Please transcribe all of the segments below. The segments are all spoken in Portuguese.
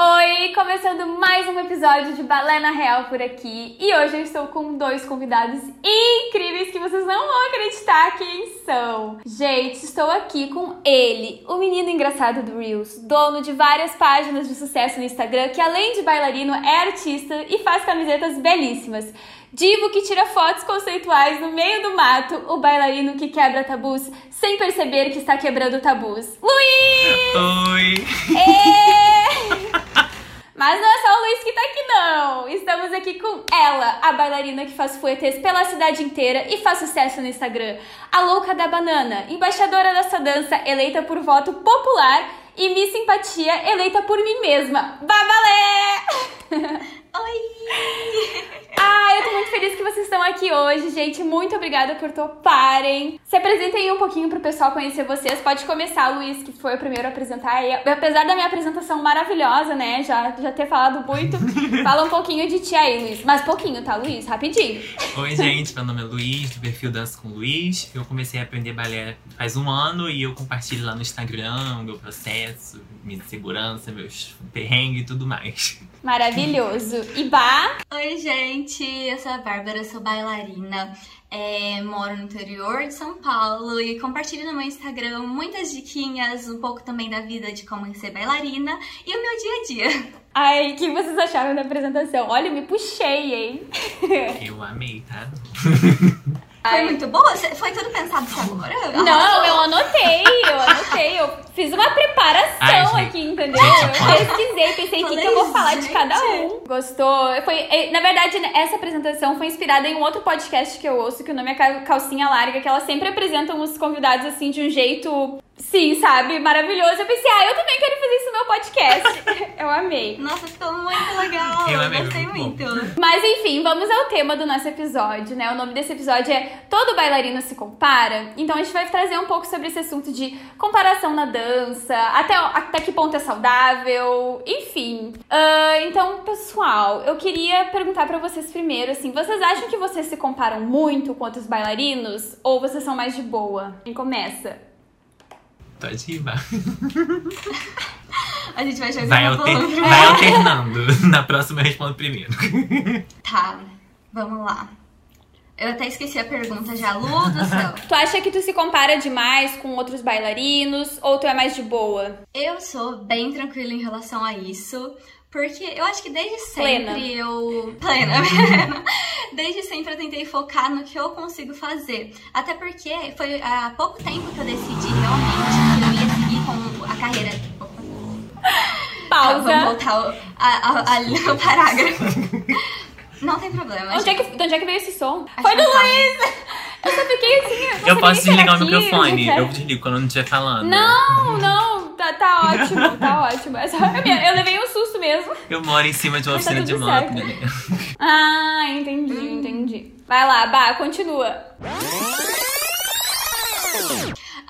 Oi, começando mais um episódio de Balé na Real por aqui. E hoje eu estou com dois convidados incríveis que vocês não vão acreditar quem são. Gente, estou aqui com ele, o menino engraçado do Reels, dono de várias páginas de sucesso no Instagram, que além de bailarino é artista e faz camisetas belíssimas. Divo que tira fotos conceituais no meio do mato, o bailarino que quebra tabus sem perceber que está quebrando tabus. Luiz! Oi! É... Mas não é só o Luiz que tá aqui, não. Estamos aqui com ela, a bailarina que faz fuetes pela cidade inteira e faz sucesso no Instagram. A louca da banana, embaixadora dessa dança, eleita por voto popular e Miss Simpatia, eleita por mim mesma. Babalé! Oi! Ah, eu tô muito feliz que vocês estão aqui hoje, gente. Muito obrigada por toparem. Se apresentem aí um pouquinho pro pessoal conhecer vocês. Pode começar, Luiz, que foi o primeiro a apresentar. E, apesar da minha apresentação maravilhosa, né? Já, já ter falado muito. fala um pouquinho de ti aí, Luiz. Mas pouquinho, tá, Luiz? Rapidinho. Oi, gente. Meu nome é Luiz, do perfil Dança com Luiz. Eu comecei a aprender balé faz um ano e eu compartilho lá no Instagram o meu processo, minha segurança, meus perrengues e tudo mais. Maravilhoso. Ibá? Oi, gente. Eu sou a Bárbara, sou bailarina. É, moro no interior de São Paulo e compartilho no meu Instagram muitas diquinhas, um pouco também da vida de como ser bailarina e o meu dia a dia. Ai, o que vocês acharam da apresentação? Olha, eu me puxei, hein? Eu amei, tá? Foi muito boa? Foi tudo pensado só agora? Não, eu anotei, eu anotei. Eu fiz uma preparação Ai, aqui, entendeu? Eu pesquisei, pensei o que, que eu vou falar de cada um. Gostou? Foi, na verdade, essa apresentação foi inspirada em um outro podcast que eu ouço, que o nome é Calcinha Larga, que elas sempre apresentam os convidados assim de um jeito Sim, sabe? Maravilhoso. Eu pensei, ah, eu também quero fazer isso no meu podcast. eu amei. Nossa, ficou muito legal. Eu amei, Gostei muito muito. Mas enfim, vamos ao tema do nosso episódio, né? O nome desse episódio é Todo Bailarino se Compara. Então a gente vai trazer um pouco sobre esse assunto de comparação na dança, até, até que ponto é saudável, enfim. Uh, então, pessoal, eu queria perguntar para vocês primeiro, assim, vocês acham que vocês se comparam muito com outros bailarinos? Ou vocês são mais de boa? Quem começa? Pode ir, vai. A gente vai jogar Vai, alter- vai alternando. Na próxima eu respondo primeiro. Tá, vamos lá. Eu até esqueci a pergunta já. Lu do céu. Tu acha que tu se compara demais com outros bailarinos? Ou tu é mais de boa? Eu sou bem tranquila em relação a isso. Porque eu acho que desde sempre Plena. eu. Plena. Desde sempre eu tentei focar no que eu consigo fazer. Até porque foi há pouco tempo que eu decidi realmente que eu ia seguir com a carreira. Tá, vamos Pausa. voltar o, a, a, ali no parágrafo. Não tem problema. Onde é, que, de onde é que veio esse som? Acho Foi do. Luiz! Eu só fiquei assim. Eu sabia posso desligar o microfone. quero. Eu desligo quando eu não estiver falando. Não, não, tá, tá ótimo, tá ótimo. É só- eu, me- eu levei um susto mesmo. Eu moro em cima de uma tá oficina de tudo moto, galera. Ah, entendi, entendi. Vai lá, Bah, continua.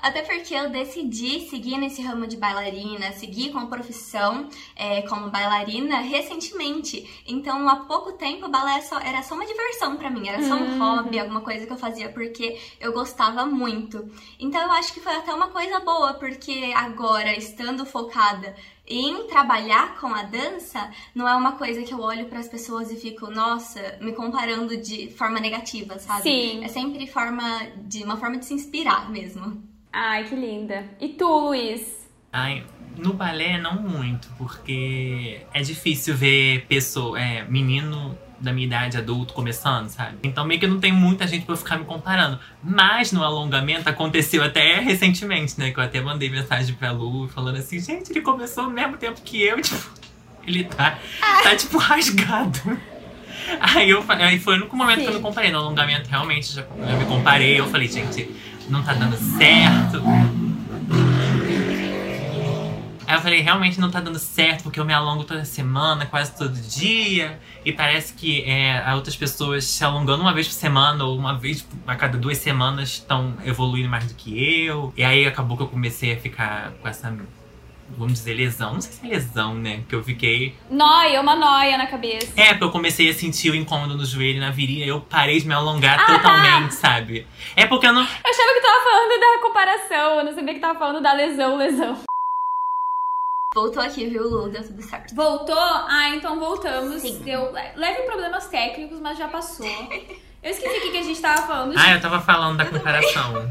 Até porque eu decidi seguir nesse ramo de bailarina, seguir com a profissão é, como bailarina recentemente. Então, há pouco tempo, o balé só- era só uma diversão pra mim, era só um Uhum. hobby, alguma coisa que eu fazia porque eu gostava muito. Então, eu acho que foi até uma coisa boa, porque agora, estando focada em trabalhar com a dança, não é uma coisa que eu olho pras pessoas e fico, nossa, me comparando de forma negativa, sabe? Sim. É sempre forma de uma forma de se inspirar mesmo. Ai, que linda. E tu, Luiz? Ai, no balé não muito, porque é difícil ver pessoa, é, menino da minha idade, adulto, começando, sabe? Então meio que não tem muita gente pra eu ficar me comparando. Mas no alongamento aconteceu até recentemente, né? Que eu até mandei mensagem pra Lu falando assim, gente, ele começou ao mesmo tempo que eu, tipo, ele tá, tá tipo rasgado. Aí, eu, aí foi o único momento que eu Sim. me comparei. No alongamento, realmente, já, eu me comparei. Eu falei, gente, não tá dando certo. Aí eu falei, realmente não tá dando certo, porque eu me alongo toda semana, quase todo dia. E parece que é, outras pessoas se alongando uma vez por semana ou uma vez a cada duas semanas estão evoluindo mais do que eu. E aí acabou que eu comecei a ficar com essa vamos dizer, lesão. Não sei se é lesão, né? Que eu fiquei. Noia, uma noia na cabeça. É, porque eu comecei a sentir o incômodo no joelho e na virilha. Eu parei de me alongar ah, totalmente, sabe? É porque eu não. Eu achava que tava falando da comparação. Eu não sabia que tava falando da lesão, lesão. Voltou aqui, viu, Lu? Deu tudo certo. Voltou? Ah, então voltamos. Sim. Deu leve problemas técnicos, mas já passou. Eu esqueci o que a gente tava falando. Ah, eu tava falando da comparação.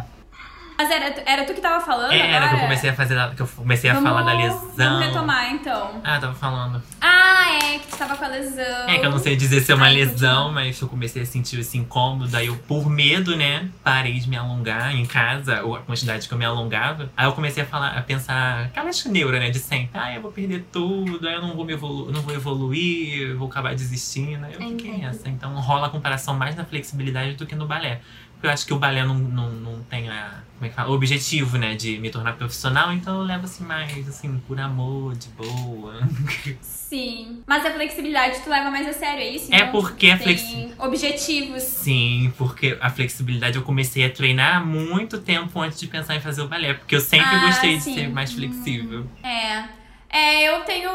Mas era, era tu que tava falando é, Era que eu comecei a fazer, que eu comecei vamos, a falar da lesão. Vamos retomar, então. Ah, eu tava falando. Ah, é, que tu tava com a lesão. É, que eu não sei dizer se é uma Ai, lesão, mas eu comecei a sentir esse incômodo. Aí eu, por medo, né, parei de me alongar em casa, ou a quantidade que eu me alongava. Aí eu comecei a falar, a pensar, aquela neura, né, de sempre. Ah, eu vou perder tudo, aí eu não vou, me evolu não vou evoluir, vou acabar desistindo. Aí eu fiquei nessa. Então rola a comparação mais na flexibilidade do que no balé. Eu acho que o balé não, não, não tem a, como é que fala? o objetivo, né, de me tornar profissional, então eu levo assim mais, assim, por amor, de boa. Sim. Mas a flexibilidade tu leva mais a sério, é isso? É então, porque a flexibilidade. Objetivos. Sim, porque a flexibilidade eu comecei a treinar muito tempo antes de pensar em fazer o balé, porque eu sempre ah, gostei sim. de ser mais flexível. É. É, eu tenho.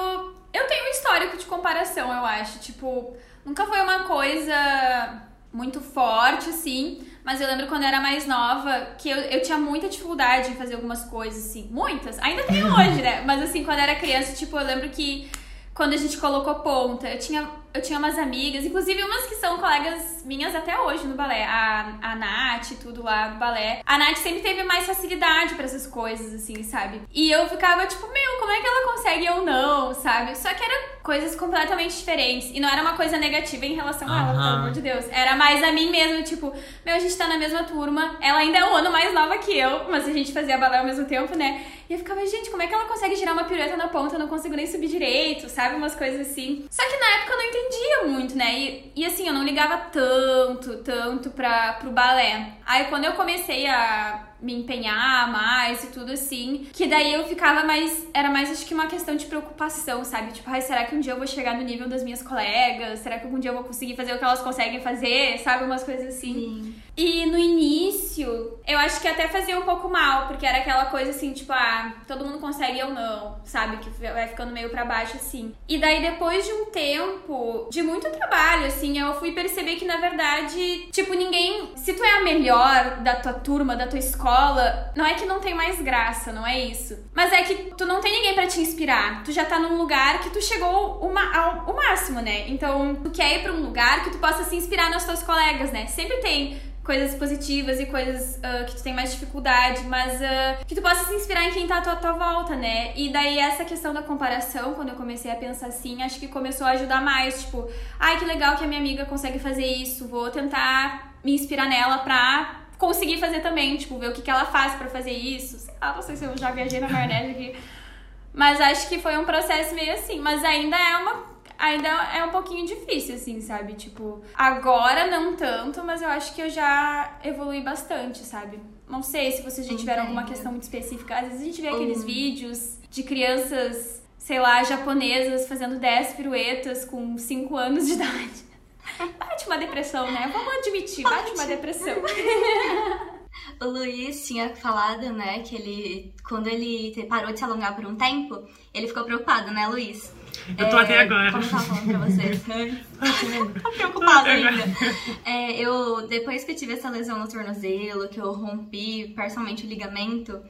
Eu tenho um histórico de comparação, eu acho. Tipo, nunca foi uma coisa muito forte, assim. Mas eu lembro quando eu era mais nova que eu, eu tinha muita dificuldade em fazer algumas coisas, assim. Muitas. Ainda tenho hoje, né? Mas assim, quando eu era criança, tipo, eu lembro que quando a gente colocou ponta, eu tinha, eu tinha umas amigas, inclusive umas que são colegas minhas até hoje no balé. A, a Nath, tudo lá do balé. A Nath sempre teve mais facilidade para essas coisas, assim, sabe? E eu ficava tipo, meu, como é que ela consegue eu não, sabe? Só que era coisas completamente diferentes. E não era uma coisa negativa em relação a ela, pelo amor de Deus. Era mais a mim mesmo, tipo, meu, a gente tá na mesma turma. Ela ainda é um ano mais nova que eu, mas a gente fazia balé ao mesmo tempo, né? E eu ficava, gente, como é que ela consegue girar uma pirueta na ponta? Eu não consigo nem subir direito, sabe? Umas coisas assim. Só que na época eu não entendia muito, né? E, e assim, eu não ligava tanto, tanto pra, pro balé. Aí quando eu comecei a me empenhar mais e tudo assim. Que daí eu ficava mais. Era mais acho que uma questão de preocupação, sabe? Tipo, ai, será que um dia eu vou chegar no nível das minhas colegas? Será que algum dia eu vou conseguir fazer o que elas conseguem fazer? Sabe? Umas coisas assim. Sim. E no início, eu acho que até fazia um pouco mal, porque era aquela coisa assim, tipo, ah, todo mundo consegue ou não, sabe? Que vai ficando meio para baixo assim. E daí depois de um tempo de muito trabalho, assim, eu fui perceber que na verdade, tipo, ninguém. Se tu é a melhor da tua turma, da tua escola, não é que não tem mais graça, não é isso. Mas é que tu não tem ninguém para te inspirar. Tu já tá num lugar que tu chegou uma, ao, máximo, né? Então, tu quer ir pra um lugar que tu possa se inspirar nos teus colegas, né? Sempre tem coisas positivas e coisas uh, que tu tem mais dificuldade, mas uh, que tu possa se inspirar em quem tá à tua, tua, volta, né? E daí essa questão da comparação, quando eu comecei a pensar assim, acho que começou a ajudar mais, tipo, ai que legal que a minha amiga consegue fazer isso, vou tentar me inspirar nela pra conseguir fazer também, tipo, ver o que, que ela faz para fazer isso. Sei lá, não sei se eu já viajei na maionese aqui. Mas acho que foi um processo meio assim, mas ainda é uma ainda é um pouquinho difícil, assim, sabe? Tipo, agora não tanto, mas eu acho que eu já evolui bastante, sabe? Não sei se vocês já tiveram alguma questão muito específica. Às vezes a gente vê aqueles uhum. vídeos de crianças, sei lá, japonesas fazendo 10 piruetas com 5 anos de idade. Bate uma depressão, né? Vamos admitir, bate uma depressão. O Luiz tinha falado, né, que ele, quando ele parou de se alongar por um tempo, ele ficou preocupado, né, Luiz? Eu tô é, até agora. Como eu tava falando pra vocês. tô preocupada ainda. É, eu, depois que eu tive essa lesão no tornozelo, que eu rompi parcialmente o ligamento,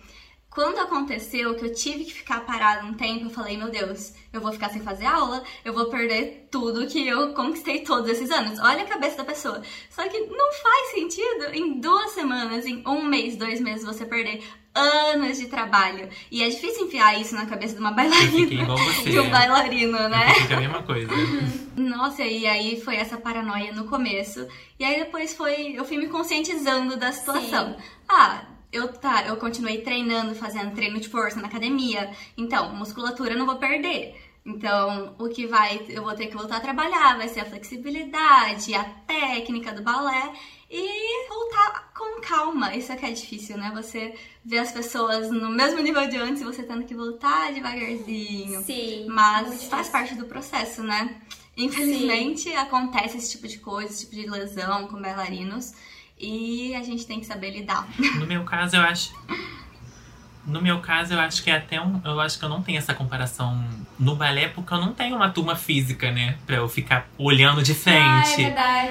quando aconteceu que eu tive que ficar parada um tempo, eu falei, meu Deus, eu vou ficar sem fazer aula, eu vou perder tudo que eu conquistei todos esses anos. Olha a cabeça da pessoa. Só que não faz sentido em duas semanas, em um mês, dois meses, você perder anos de trabalho. E é difícil enfiar isso na cabeça de uma bailarina. Você, de um bailarino, né? Fica a mesma coisa. Nossa, e aí foi essa paranoia no começo. E aí depois foi. Eu fui me conscientizando da situação. Sim. Ah, eu, tá, eu continuei treinando, fazendo treino de força na academia. Então, musculatura eu não vou perder. Então, o que vai, eu vou ter que voltar a trabalhar vai ser a flexibilidade, a técnica do balé. e voltar com calma. Isso é que é difícil, né? Você ver as pessoas no mesmo nível de antes e você tendo que voltar devagarzinho. Sim. Mas faz parte do processo, né? Infelizmente Sim. acontece esse tipo de coisa, esse tipo de lesão com bailarinos. E a gente tem que saber lidar. No meu caso, eu acho. No meu caso, eu acho que é até um. Eu acho que eu não tenho essa comparação no balé, porque eu não tenho uma turma física, né? Pra eu ficar olhando de frente. Ah, é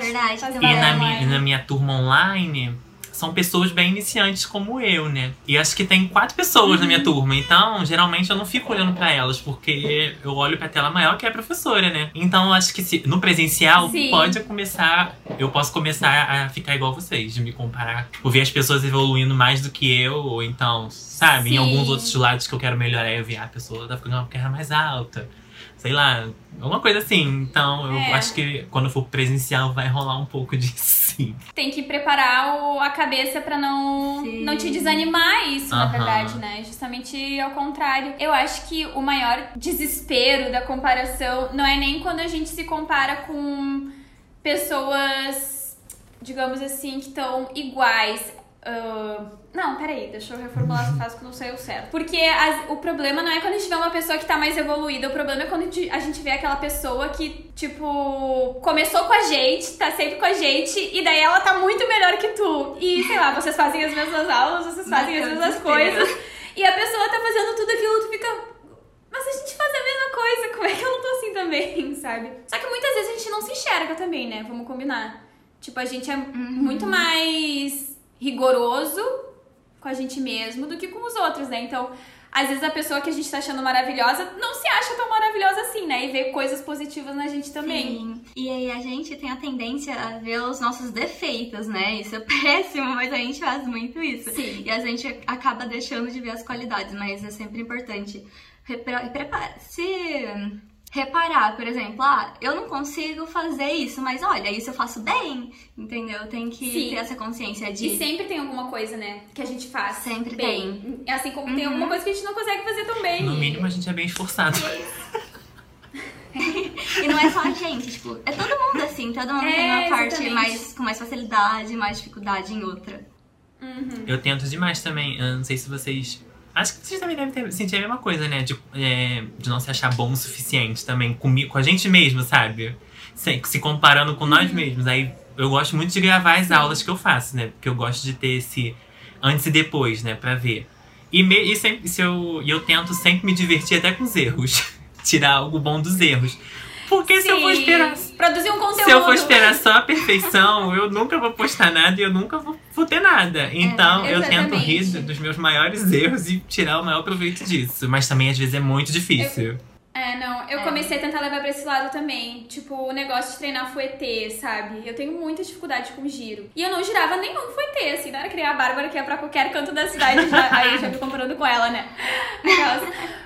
verdade, é verdade. E na, minha, na minha turma online, são pessoas bem iniciantes como eu, né? E acho que tem quatro pessoas uhum. na minha uhum. turma. Então, geralmente eu não fico olhando para elas, porque eu olho pra tela maior que é a professora, né? Então, acho que se, no presencial Sim. pode começar. Eu posso começar a ficar igual vocês, de me comparar. Ou ver as pessoas evoluindo mais do que eu, ou então, sabe, Sim. em alguns outros lados que eu quero melhorar, eu ver a pessoa tá ficando uma perna mais alta sei lá, alguma coisa assim. Então eu é. acho que quando for presencial vai rolar um pouco disso, sim. Tem que preparar o, a cabeça para não, não te desanimar isso, na verdade, né? Justamente ao contrário. Eu acho que o maior desespero da comparação não é nem quando a gente se compara com pessoas, digamos assim, que estão iguais. Uh, não, peraí, deixa eu reformular essa frase que não sei o certo. Porque as, o problema não é quando a gente vê uma pessoa que tá mais evoluída, o problema é quando a gente vê aquela pessoa que, tipo, começou com a gente, tá sempre com a gente, e daí ela tá muito melhor que tu. E, sei lá, vocês fazem as mesmas aulas, vocês fazem as mesmas coisas, e a pessoa tá fazendo tudo aquilo, tu fica. Mas a gente faz a mesma coisa, como é que eu não tô assim também, sabe? Só que muitas vezes a gente não se enxerga também, né? Vamos combinar. Tipo, a gente é uhum. muito mais rigoroso com a gente mesmo do que com os outros, né? Então, às vezes a pessoa que a gente tá achando maravilhosa não se acha tão maravilhosa assim, né? E vê coisas positivas na gente também. Sim. E aí a gente tem a tendência a ver os nossos defeitos, né? Isso é péssimo, mas a gente faz muito isso. Sim. E a gente acaba deixando de ver as qualidades, mas é sempre importante. Prepara. Se reparar, por exemplo, ah, eu não consigo fazer isso, mas olha, isso eu faço bem, entendeu? Tem que Sim. ter essa consciência de. E sempre tem alguma coisa, né, que a gente faz. Sempre bem. tem. Assim como uhum. tem alguma coisa que a gente não consegue fazer tão bem. No mínimo a gente é bem esforçado. e não é só a gente, tipo, é todo mundo assim, todo mundo é, tem uma parte mais, com mais facilidade, mais dificuldade em outra. Uhum. Eu tento demais também. Eu não sei se vocês Acho que vocês também devem ter, sentir a mesma coisa, né? De, é, de não se achar bom o suficiente também comigo, com a gente mesmo, sabe? Se, se comparando com uhum. nós mesmos. Aí eu gosto muito de gravar as aulas que eu faço, né? Porque eu gosto de ter esse antes e depois, né? Pra ver. E, me, e sempre, se eu, eu tento sempre me divertir até com os erros. Tirar algo bom dos erros. Porque Sim, se eu for esperar. Produzir um conteúdo. Se eu for esperar só a perfeição, eu nunca vou postar nada e eu nunca vou, vou ter nada. Então é, eu tento rir dos meus maiores erros e tirar o maior proveito disso. Mas também às vezes é muito difícil. Eu... É, não, eu é. comecei a tentar levar pra esse lado também. Tipo, o negócio de treinar fuetê, sabe? Eu tenho muita dificuldade com giro. E eu não girava nenhum fuetê, assim, não era criar a Bárbara que ia pra qualquer canto da cidade. Já, aí já me comparando com ela, né?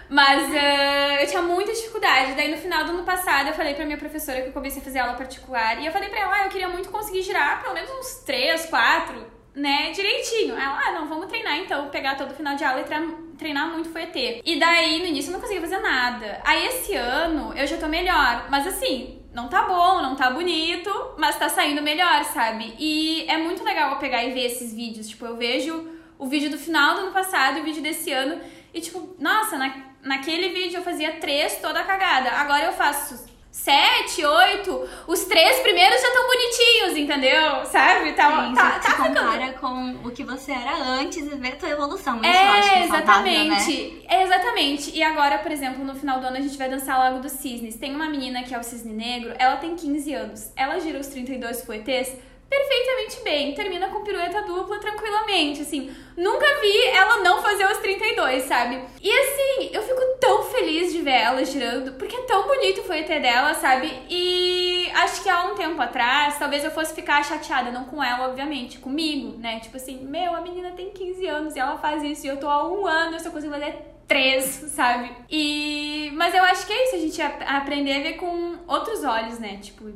Mas uh, eu tinha muita dificuldade. Daí no final do ano passado eu falei pra minha professora que eu comecei a fazer aula particular. E eu falei pra ela, ah, eu queria muito conseguir girar pelo menos uns 3, 4 né, direitinho. Ela, ah, não, vamos treinar então, pegar todo final de aula e treinar muito foi ET. E daí, no início, eu não conseguia fazer nada. Aí, esse ano, eu já tô melhor. Mas assim, não tá bom, não tá bonito, mas tá saindo melhor, sabe? E é muito legal eu pegar e ver esses vídeos. Tipo, eu vejo o vídeo do final do ano passado e o vídeo desse ano. E tipo, nossa, na, naquele vídeo eu fazia três toda cagada. Agora eu faço sete, oito, os três primeiros já estão bonitinhos, entendeu? Sabe? Tá, Sim, tá, tá compara com o que você era antes e vê a tua evolução. Isso é, é exatamente. né? É, exatamente. E agora, por exemplo, no final do ano a gente vai dançar Lago dos Cisnes. Tem uma menina que é o Cisne Negro, ela tem 15 anos. Ela gira os 32 fuetês perfeitamente bem, termina com pirueta dupla tranquilamente, assim. Nunca vi ela não fazer os 32, sabe? E assim, eu fico tão feliz de ver ela girando, porque é tão bonito foi ET dela, sabe? E acho que há um tempo atrás, talvez eu fosse ficar chateada, não com ela, obviamente, comigo, né? Tipo assim, meu, a menina tem 15 anos e ela faz isso, e eu tô há um ano, eu só consigo fazer três, sabe? E. Mas eu acho que é isso, a gente aprender a ver com outros olhos, né? Tipo,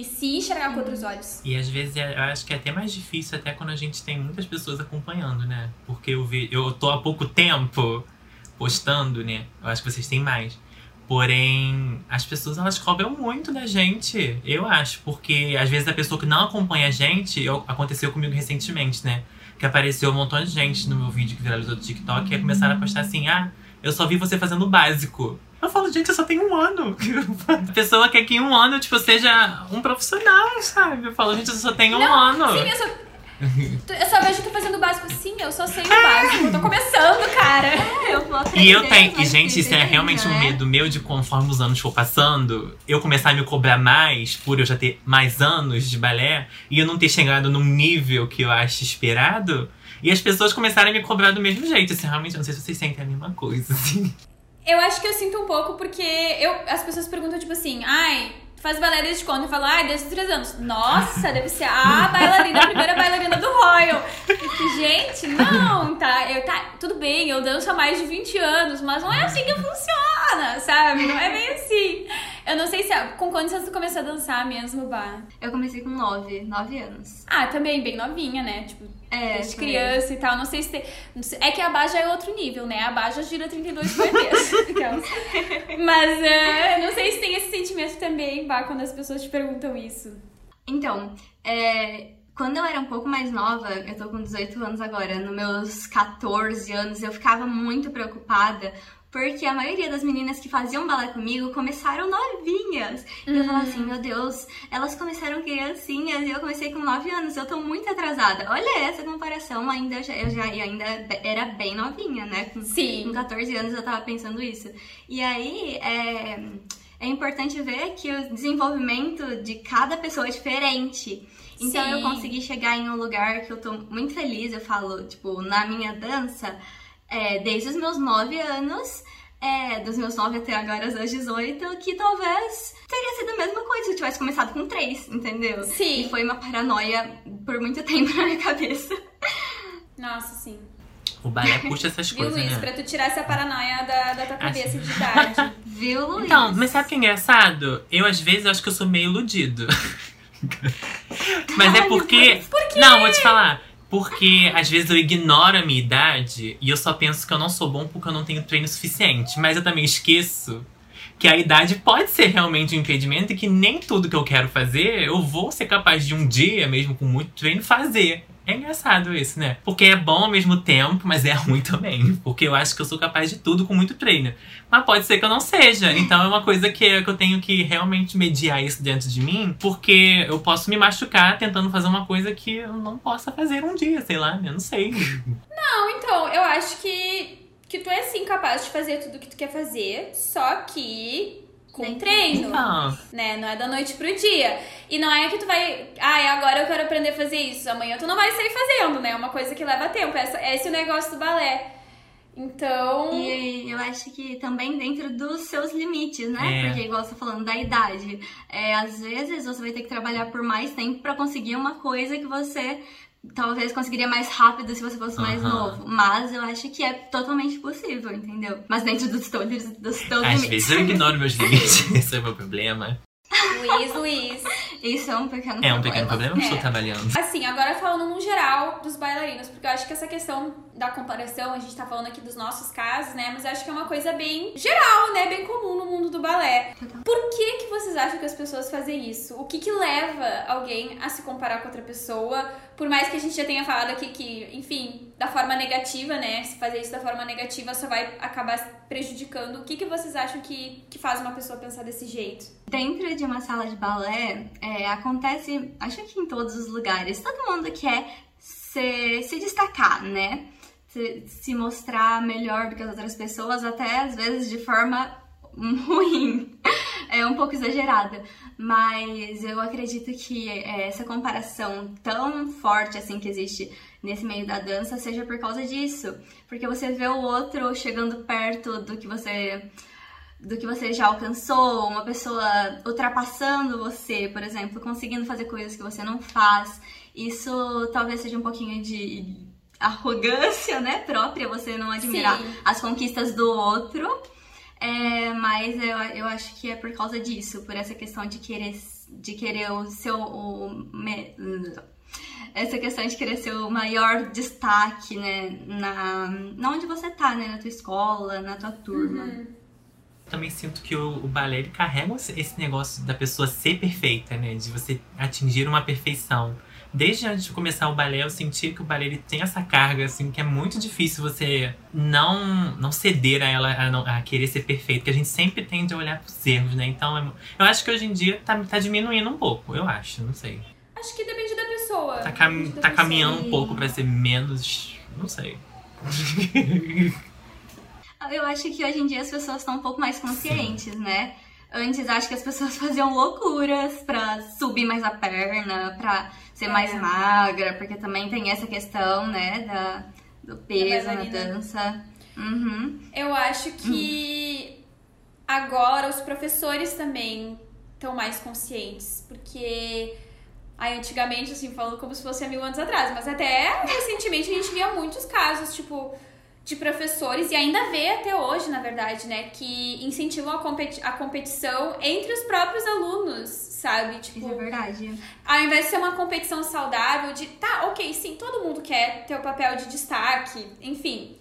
e se enxergar com outros olhos. E às vezes é, eu acho que é até mais difícil até quando a gente tem muitas pessoas acompanhando, né? Porque eu, vi, eu tô há pouco tempo postando, né? Eu acho que vocês têm mais. Porém, as pessoas elas cobram muito da gente, eu acho, porque às vezes a pessoa que não acompanha a gente, eu, aconteceu comigo recentemente, né? Que apareceu um montão de gente no meu vídeo que viralizou do TikTok e começaram a postar assim: ah, eu só vi você fazendo o básico. Eu falo, gente, eu só tenho um ano. A pessoa quer que em um ano, tipo, seja um profissional, sabe? Eu falo, gente, eu só tenho não, um ano. Sim, eu só. Eu só vejo tu fazendo o básico. Sim, eu só sei o básico. Eu tô começando, cara. É, eu vou E eu tenho. E, gente, isso é realmente um né? medo meu de conforme os anos for passando, eu começar a me cobrar mais, por eu já ter mais anos de balé, e eu não ter chegado num nível que eu acho esperado. E as pessoas começarem a me cobrar do mesmo jeito. Assim, realmente, eu não sei se vocês sentem a mesma coisa, assim. Eu acho que eu sinto um pouco porque eu, as pessoas perguntam, tipo assim, ai, faz balé desde quando? Eu falo, ai, desde os três anos. Nossa, deve ser a bailarina, a primeira bailarina do Royal. Fico, gente, não, tá, eu, tá, tudo bem, eu danço há mais de 20 anos, mas não é assim que funciona, sabe? Não é bem assim. Eu não sei se, com quantos anos tu começou a dançar mesmo, Bah? Eu comecei com 9, 9 anos. Ah, também, bem novinha, né? Tipo, É, desde criança e tal. Não sei se tem. sei- É que a Bá já é outro nível, né? A Bá já gira 32 por mês. Aquelas. Mas é, não sei se tem esse sentimento também, Bá, quando as pessoas te perguntam isso. Então, é, quando eu era um pouco mais nova, eu tô com 18 anos agora, nos meus 14 anos, eu ficava muito preocupada. Porque a maioria das meninas que faziam balé comigo começaram novinhas. E eu falava assim, meu Deus, elas começaram criancinhas e eu comecei com 9 anos, eu tô muito atrasada. Olha essa comparação, ainda eu já, eu já e ainda era bem novinha, né? Com, Sim. com 14 anos eu tava pensando isso. E aí, é, é importante ver que o desenvolvimento de cada pessoa é diferente. Então Sim. eu consegui chegar em um lugar que eu tô muito feliz, eu falo, tipo, na minha dança, é, desde os meus 9 anos, é, dos meus 9 até agora aos 18, que talvez teria sido a mesma coisa se eu tivesse começado com 3, entendeu? Sim. E foi uma paranoia por muito tempo na minha cabeça. Nossa, sim. O balé puxa essas Viu, coisas, Luiz? né? Pra tu tirar essa paranoia da, da tua Acho- cabeça de idade. Viu, Luiz? Então, mas sabe o que é engraçado? Eu, às vezes, acho que eu sou meio iludido. mas é porque. Não, vou te falar. Porque às vezes eu ignoro a minha idade e eu só penso que eu não sou bom porque eu não tenho treino suficiente. Mas eu também esqueço que a idade pode ser realmente um impedimento e que nem tudo que eu quero fazer eu vou ser capaz de um dia, mesmo com muito treino, fazer. É engraçado isso, né? Porque é bom ao mesmo tempo, mas é ruim também. Porque eu acho que eu sou capaz de tudo com muito treino. Mas pode ser que eu não seja. Então é uma coisa que, que eu tenho que realmente mediar isso dentro de mim. Porque eu posso me machucar tentando fazer uma coisa que eu não possa fazer um dia, sei lá, eu não sei. Não, então, eu acho que, que tu é sim capaz de fazer tudo que tu quer fazer, só que com Tem treino. Então, né? Não é da noite pro dia. E não é que tu vai, ai, agora eu quero aprender a fazer isso, amanhã tu não vai sair fazendo, né? É uma coisa que leva tempo. Essa, esse é o negócio do balé. Então, E eu acho que também dentro dos seus limites, né? É. Porque, igual você tá falando da idade, é, às vezes você vai ter que trabalhar por mais tempo pra conseguir uma coisa que você talvez conseguiria mais rápido se você fosse mais Aham. novo. Mas eu acho que é totalmente possível, entendeu? Mas dentro dos teus, dos teus às limites. vezes eu ignoro meus limites. Esse é o meu problema. Luiz, Luiz. Isso é um pequeno É um pequeno problema, eu estou É. trabalhando. Assim, agora falando no geral dos bailarinos, porque eu acho que essa questão da comparação, a gente tá falando aqui dos nossos casos, né? Mas eu acho que é uma coisa bem geral, né? Bem comum no mundo do balé. Por que que vocês acham que as pessoas fazem isso? O que que leva alguém a se comparar com outra pessoa? Por mais que a gente já tenha falado aqui que, enfim, da forma negativa, né? Se fazer isso da forma negativa só vai acabar prejudicando. O que que vocês acham que, que faz uma pessoa pensar desse jeito? Dentro de uma sala de balé, é, acontece, acho que em todos os lugares, todo mundo quer se, se destacar, né? Se, se mostrar melhor do que as outras pessoas, até às vezes de forma ruim. É um pouco exagerada, mas eu acredito que é, essa comparação tão forte assim que existe nesse meio da dança seja por causa disso, porque você vê o outro chegando perto do que você do que você já alcançou, uma pessoa ultrapassando você, por exemplo, conseguindo fazer coisas que você não faz. Isso talvez seja um pouquinho de arrogância, né, própria, você não admirar Sim. as conquistas do outro. É, mas eu, eu acho que é por causa disso, por essa questão de querer, de querer o seu. O, me- essa questão de querer ser o maior destaque, né? Na, na onde você tá, né? Na tua escola, na tua turma. Também sinto que o, o balé ele carrega esse negócio da pessoa ser perfeita, né? De você atingir uma perfeição. Desde antes de começar o balé, eu senti que o balé ele tem essa carga, assim, que é muito difícil você não, não ceder a ela, a, não, a querer ser perfeito, que a gente sempre tende a olhar pros erros, né? Então, eu acho que hoje em dia tá, tá diminuindo um pouco, eu acho, não sei. Acho que depende da pessoa. Tá, cam tá caminhando um pouco para ser menos. Não sei. Eu acho que hoje em dia as pessoas estão um pouco mais conscientes, Sim. né? Antes acho que as pessoas faziam loucuras pra subir mais a perna, pra ser é. mais magra, porque também tem essa questão, né, da, do peso na dança. Uhum. Eu acho que uhum. agora os professores também estão mais conscientes, porque Aí, antigamente, assim, falando como se fosse há mil anos atrás, mas até recentemente a gente via muitos casos, tipo, de professores, e ainda vê até hoje, na verdade, né, que incentivam a, competi a competição entre os próprios alunos, sabe? Tipo, Isso é verdade. Ao invés de ser uma competição saudável, de, tá, ok, sim, todo mundo quer ter o papel de destaque, enfim.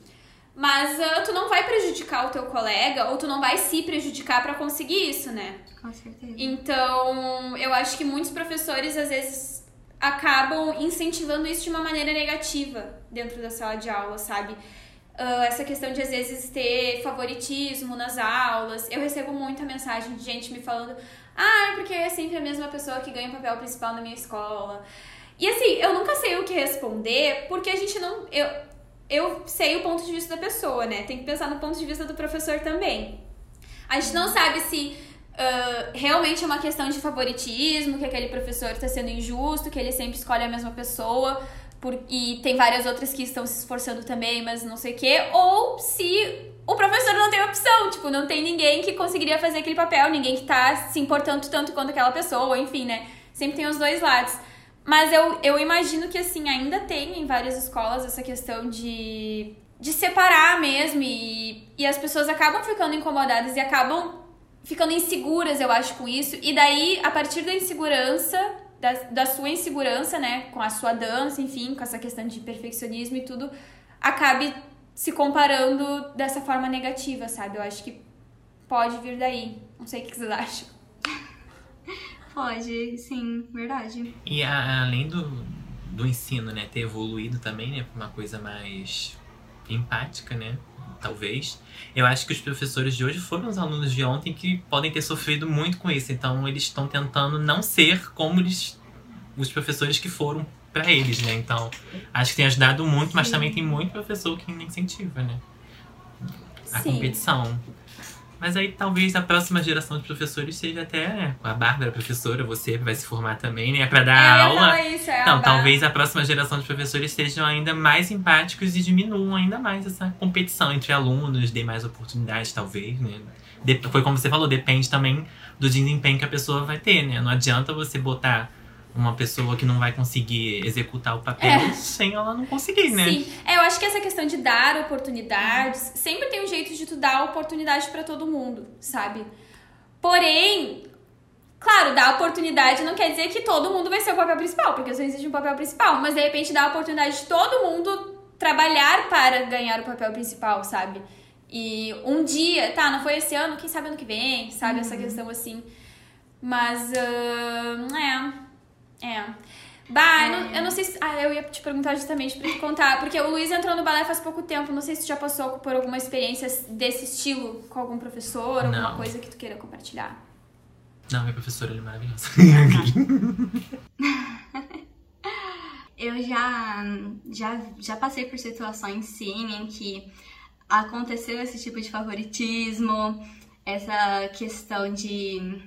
Mas uh, tu não vai prejudicar o teu colega, ou tu não vai se prejudicar para conseguir isso, né? Com certeza. Então, eu acho que muitos professores, às vezes, acabam incentivando isso de uma maneira negativa dentro da sala de aula, sabe? Uh, essa questão de, às vezes, ter favoritismo nas aulas. Eu recebo muita mensagem de gente me falando ah, porque é sempre a mesma pessoa que ganha o papel principal na minha escola. E assim, eu nunca sei o que responder, porque a gente não. Eu, eu sei o ponto de vista da pessoa, né? Tem que pensar no ponto de vista do professor também. A gente não sabe se uh, realmente é uma questão de favoritismo, que aquele professor está sendo injusto, que ele sempre escolhe a mesma pessoa, por, e tem várias outras que estão se esforçando também, mas não sei o quê, ou se o professor não tem opção, tipo, não tem ninguém que conseguiria fazer aquele papel, ninguém que tá se importando tanto quanto aquela pessoa, enfim, né? Sempre tem os dois lados. Mas eu, eu imagino que, assim, ainda tem em várias escolas essa questão de, de separar mesmo e, e as pessoas acabam ficando incomodadas e acabam ficando inseguras, eu acho, com isso. E daí, a partir da insegurança, da, da sua insegurança, né, com a sua dança, enfim, com essa questão de perfeccionismo e tudo, acabe se comparando dessa forma negativa, sabe? Eu acho que pode vir daí. Não sei o que vocês acham. Pode, sim, verdade. E a, além do, do ensino, né, ter evoluído também, né, pra uma coisa mais empática, né, talvez. Eu acho que os professores de hoje foram os alunos de ontem que podem ter sofrido muito com isso. Então, eles estão tentando não ser como eles, os professores que foram para eles, né? Então, acho que tem ajudado muito, mas Sim. também tem muito professor que incentiva, né? A Sim. competição. Mas aí talvez a próxima geração de professores seja até né, a Bárbara, professora, você vai se formar também, né? Pra dar é, aula. Isso, é então, talvez a próxima geração de professores sejam ainda mais empáticos e diminuam ainda mais essa competição entre alunos, dê mais oportunidades, talvez, né? Foi como você falou, depende também do desempenho que a pessoa vai ter, né? Não adianta você botar uma pessoa que não vai conseguir executar o papel é. sem ela não conseguir, né? Sim. É, eu acho que essa questão de dar oportunidades, sempre tem um jeito de tu dar oportunidade para todo mundo, sabe? Porém, claro, dar oportunidade não quer dizer que todo mundo vai ser o papel principal, porque só existe um papel principal, mas de repente dar a oportunidade de todo mundo trabalhar para ganhar o papel principal, sabe? E um dia, tá, não foi esse ano, quem sabe ano que vem, sabe? Uhum. Essa questão assim. Mas, uh, é. É. Bah. Eu, não, eu não sei se. Ah, eu ia te perguntar justamente pra te contar. Porque o Luiz entrou no balé faz pouco tempo. Não sei se tu já passou por alguma experiência desse estilo com algum professor, não. alguma coisa que tu queira compartilhar. Não, meu professor, ele é maravilhoso. eu já, já, já passei por situações, sim, em que aconteceu esse tipo de favoritismo, essa questão de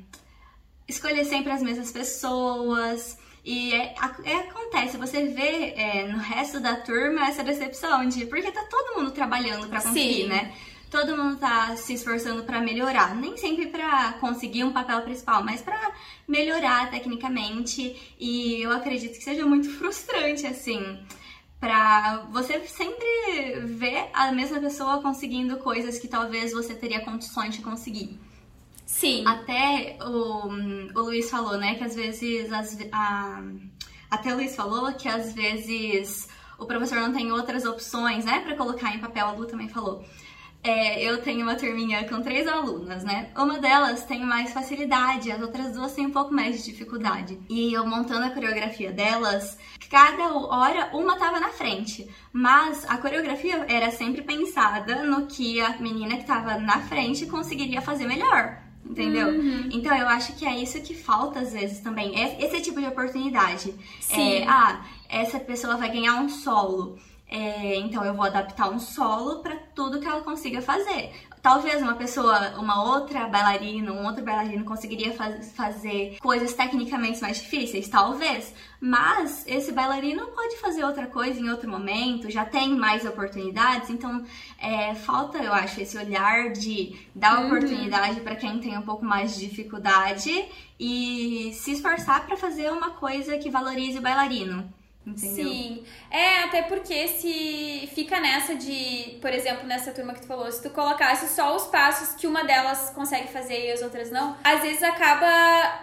escolher sempre as mesmas pessoas. E é, é, acontece, você vê é, no resto da turma essa decepção de porque tá todo mundo trabalhando para conseguir, Sim. né? Todo mundo tá se esforçando para melhorar, nem sempre para conseguir um papel principal, mas para melhorar tecnicamente. E eu acredito que seja muito frustrante assim, para você sempre ver a mesma pessoa conseguindo coisas que talvez você teria condições de conseguir. Sim. Até o, o Luiz falou, né, que às vezes. As, a, até o Luiz falou que às vezes o professor não tem outras opções, né, para colocar em papel. A Lu também falou. É, eu tenho uma turminha com três alunas, né? Uma delas tem mais facilidade, as outras duas têm um pouco mais de dificuldade. E eu montando a coreografia delas, cada hora uma tava na frente, mas a coreografia era sempre pensada no que a menina que tava na frente conseguiria fazer melhor. Entendeu? Uhum. Então eu acho que é isso que falta às vezes também. É esse tipo de oportunidade. Sim. É, ah, essa pessoa vai ganhar um solo. É, então eu vou adaptar um solo para tudo que ela consiga fazer. Talvez uma pessoa, uma outra bailarina, um outro bailarino conseguiria faz, fazer coisas tecnicamente mais difíceis, talvez. Mas esse bailarino pode fazer outra coisa em outro momento, já tem mais oportunidades. Então é, falta, eu acho, esse olhar de dar Uhum. oportunidade para quem tem um pouco mais de dificuldade e se esforçar para fazer uma coisa que valorize o bailarino. Entendeu? Sim. É, até porque se fica nessa de, por exemplo, nessa turma que tu falou, se tu colocasse só os passos que uma delas consegue fazer e as outras não, às vezes acaba,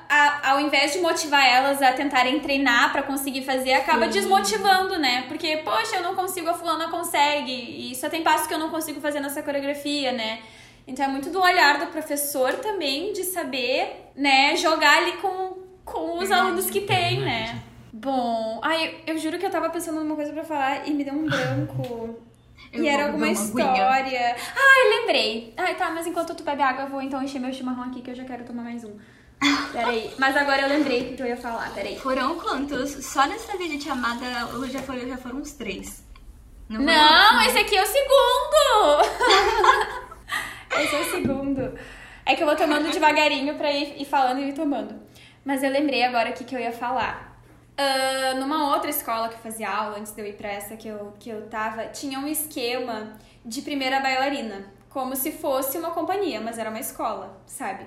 a- ao invés de motivar elas a tentarem treinar pra conseguir fazer, acaba Sim. desmotivando, né? Porque, poxa, eu não consigo, a fulana consegue, e só tem passo que eu não consigo fazer nessa coreografia, né? Então é muito do olhar do professor também de saber, né, jogar ali com, com os Verdade. alunos que tem, né? Bom, ai, eu, eu juro que eu tava pensando numa coisa pra falar e me deu um branco. Eu e era alguma história. Ai, lembrei. Ai, tá, mas enquanto tu bebe água, eu vou então encher meu chimarrão aqui que eu já quero tomar mais um. Peraí. Mas agora eu lembrei o que eu ia falar, peraí. Foram quantos? Só nessa videochamada eu já foram, já foram uns três. Não, Não, esse aqui é o segundo! esse é o segundo. É que eu vou tomando devagarinho pra ir, ir falando e ir tomando. Mas eu lembrei agora o que, que eu ia falar. Ah, numa outra escola que eu fazia aula, antes de eu ir pra essa que eu, que eu tava, tinha um esquema de primeira bailarina. Como se fosse uma companhia, mas era uma escola, sabe?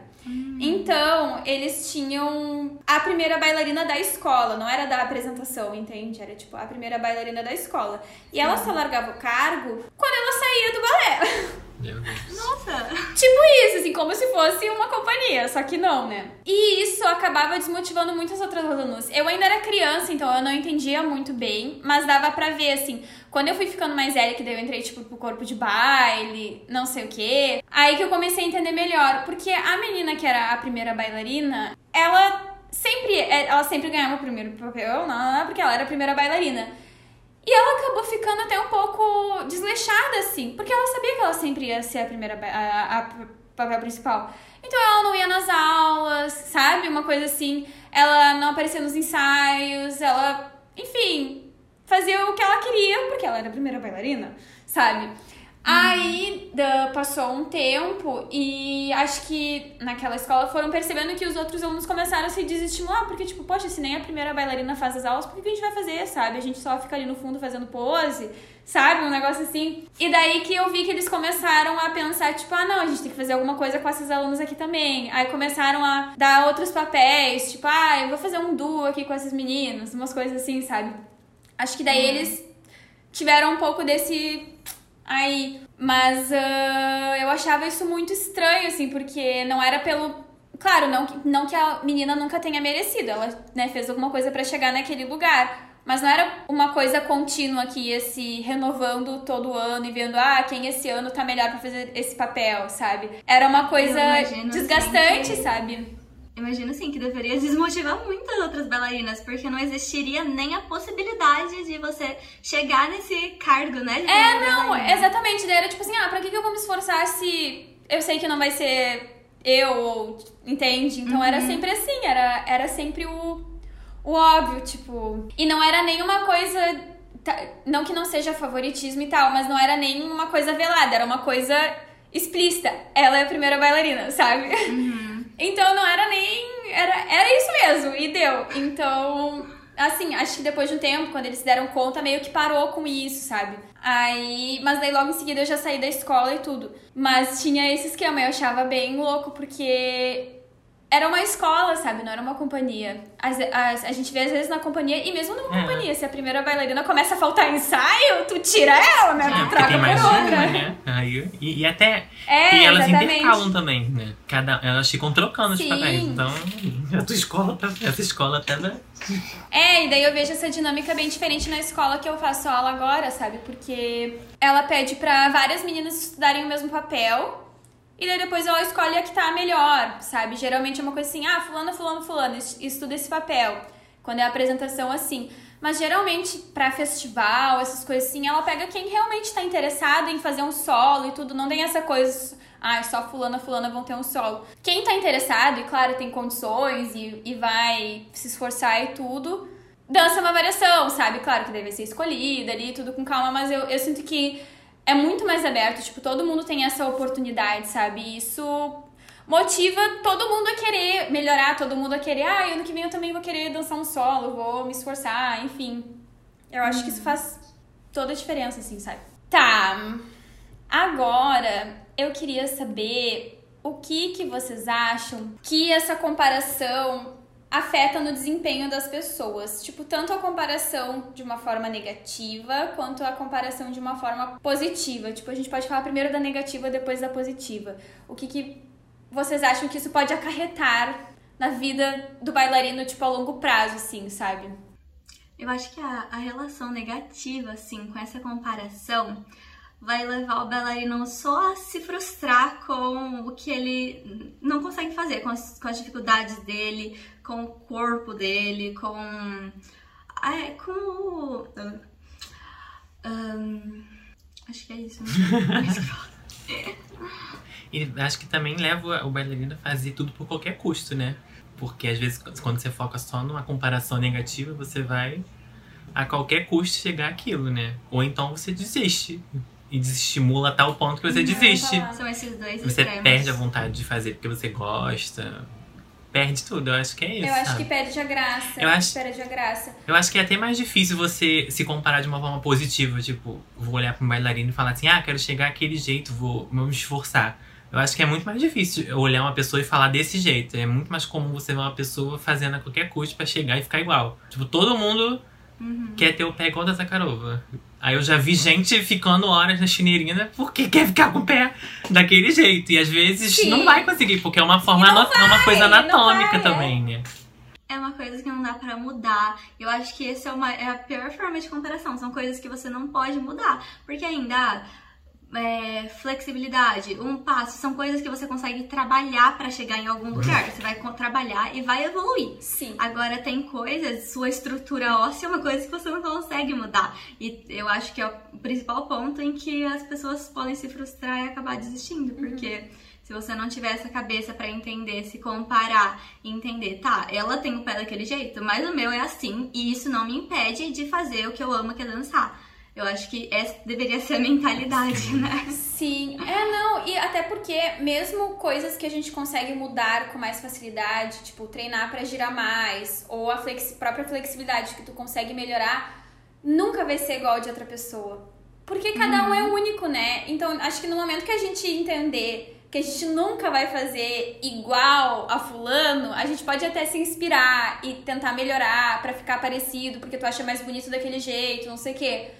Então, eles tinham a primeira bailarina da escola, não era da apresentação, entende? Era tipo a primeira bailarina da escola. E ela só largava o cargo quando ela saía do balé. Meu Deus. Nossa! Tipo isso, assim, como se fosse uma companhia, só que não, né? E isso acabava desmotivando muitas outras alunas. Eu ainda era criança, então eu não entendia muito bem, mas dava pra ver, assim, quando eu fui ficando mais velha, que daí eu entrei, tipo, pro corpo de baile, não sei o quê, aí que eu comecei a entender melhor. Porque a menina que era a primeira bailarina, ela sempre, ela sempre ganhava o primeiro papel, não, não, não, porque ela era a primeira bailarina. E ela acabou ficando até um pouco desleixada, assim, porque ela sabia que ela sempre ia ser a primeira, a, a papel principal. Então ela não ia nas aulas, sabe? Uma coisa assim. Ela não aparecia nos ensaios, ela, enfim, fazia o que ela queria, porque ela era a primeira bailarina, sabe? Aí da- passou um tempo e acho que naquela escola foram percebendo que os outros alunos começaram a se desestimular, porque, tipo, poxa, se nem a primeira bailarina faz as aulas, por que a gente vai fazer, sabe? A gente só fica ali no fundo fazendo pose, sabe? Um negócio assim. E daí que eu vi que eles começaram a pensar, tipo, ah, não, a gente tem que fazer alguma coisa com esses alunos aqui também. Aí começaram a dar outros papéis, tipo, ah, eu vou fazer um duo aqui com esses meninos, umas coisas assim, sabe? Acho que daí eles tiveram um pouco desse aí. Mas ah, eu achava isso muito estranho, assim, porque não era pelo. Claro, não, que- não que a menina nunca tenha merecido, ela né, fez alguma coisa pra chegar naquele lugar. Mas não era uma coisa contínua que ia se renovando todo ano e vendo, ah, quem esse ano tá melhor pra fazer esse papel, sabe? Era uma coisa assim, desgastante, que- sabe? Imagino assim que deveria desmotivar muitas outras bailarinas, porque não existiria nem a possibilidade de você chegar nesse cargo, né? É, não, bailarina. exatamente. Daí era tipo assim, ah, pra que, que eu vou me esforçar se eu sei que não vai ser eu, entende? Então era sempre assim, era, era sempre o, o óbvio, tipo. E não era nenhuma coisa. tá, Não que não seja favoritismo e tal, mas não era nem uma coisa velada, era uma coisa explícita. Ela é a primeira bailarina, sabe? Então não era nem. Era, era isso mesmo, e deu. Então, assim, acho que depois de um tempo, quando eles se deram conta, meio que parou com isso, sabe? Aí. Mas daí logo em seguida eu já saí da escola e tudo. Mas tinha esse esquema, eu achava bem louco, porque. Era uma escola, sabe? Não era uma companhia. As, as, a gente vê às vezes na companhia, e mesmo numa É. companhia, se a primeira bailarina começa a faltar ensaio, tu tira ela, né? É, Tu porque troca tem mais por uma, outra. né? Aí, e, e até. É, e elas exatamente. intercalam também, né? Cada, elas ficam trocando os Sim. papéis. Então, a tua escola tá. Essa escola tá. né? É, e daí eu vejo essa dinâmica bem diferente na escola que eu faço aula agora, sabe? Porque ela pede pra várias meninas estudarem o mesmo papel. E daí depois ela escolhe a que tá melhor, sabe? Geralmente é uma coisa assim, ah, fulano, fulano, fulano, es- estuda esse papel. Quando é a apresentação assim. Mas geralmente, pra festival, essas coisas assim, ela pega quem realmente tá interessado em fazer um solo e tudo. Não tem essa coisa, ah, só fulana, fulana vão ter um solo. Quem tá interessado, e claro, tem condições e, e vai se esforçar e tudo, dança uma variação, sabe? Claro que deve ser escolhida ali, tudo com calma, mas eu, eu sinto que é muito mais aberto, tipo, todo mundo tem essa oportunidade, sabe? Isso motiva todo mundo a querer melhorar, todo mundo a querer, ah, ano que vem eu também vou querer dançar um solo, vou me esforçar, enfim. Eu acho que isso faz toda a diferença, assim, sabe? Tá. Agora, eu queria saber o que que vocês acham que essa comparação afeta no desempenho das pessoas. Tipo, tanto a comparação de uma forma negativa quanto a comparação de uma forma positiva. Tipo, a gente pode falar primeiro da negativa, depois da positiva. O que que vocês acham que isso pode acarretar na vida do bailarino, tipo, a longo prazo, assim, sabe? Eu acho que a, a relação negativa, assim, com essa comparação, vai levar o bailarino só a se frustrar com o que ele não consegue fazer, com as, com as dificuldades dele, com o corpo dele, com. É, com o. ahn, acho que é isso, né? E acho que também leva o bailarino a fazer tudo por qualquer custo, né? Porque às vezes quando você foca só numa comparação negativa, você vai a qualquer custo chegar àquilo, né? Ou então você desiste. E desestimula a tal ponto que você desiste. tá. São esses dois Você extremos. perde a vontade de fazer porque você gosta. Perde tudo, eu acho que é isso. Eu acho sabe? que perde a graça. Eu acho- Perde a graça. Eu acho que é até mais difícil você se comparar de uma forma positiva. Tipo, vou olhar para um bailarino e falar assim: ah, quero chegar àquele jeito, vou, vou me esforçar. Eu acho que é muito mais difícil olhar uma pessoa e falar desse jeito. É muito mais comum você ver uma pessoa fazendo a qualquer custo pra chegar e ficar igual. Tipo, todo mundo Uhum. quer ter o pé igual da Zakharova. Aí eu já vi gente ficando horas na chineirinha porque quer ficar com o pé daquele jeito. E às vezes Sim. não vai conseguir, porque é uma forma ano- é uma coisa anatômica vai, também, né? É uma coisa que não dá pra mudar. Eu acho que essa é, uma, é a pior forma de comparação. São coisas que você não pode mudar. Porque ainda é, flexibilidade, um passo, são coisas que você consegue trabalhar pra chegar em algum lugar. Você vai trabalhar e vai evoluir. Sim. Agora tem coisas, sua estrutura óssea é uma coisa que você não consegue mudar. E eu acho que é o principal ponto em que as pessoas podem se frustrar e acabar desistindo, porque se você não tiver essa cabeça pra entender, se comparar e entender, tá, ela tem o pé daquele jeito, mas o meu é assim, e isso não me impede de fazer o que eu amo, que é dançar. Eu acho que essa deveria ser a mentalidade, né? Sim, é não, e até porque mesmo coisas que a gente consegue mudar com mais facilidade, tipo treinar pra girar mais, ou a flexi- própria flexibilidade que tu consegue melhorar, nunca vai ser igual de outra pessoa. Porque cada um é único, né? Então acho que no momento que a gente entender que a gente nunca vai fazer igual a fulano, a gente pode até se inspirar e tentar melhorar pra ficar parecido, porque tu acha mais bonito daquele jeito, não sei o quê.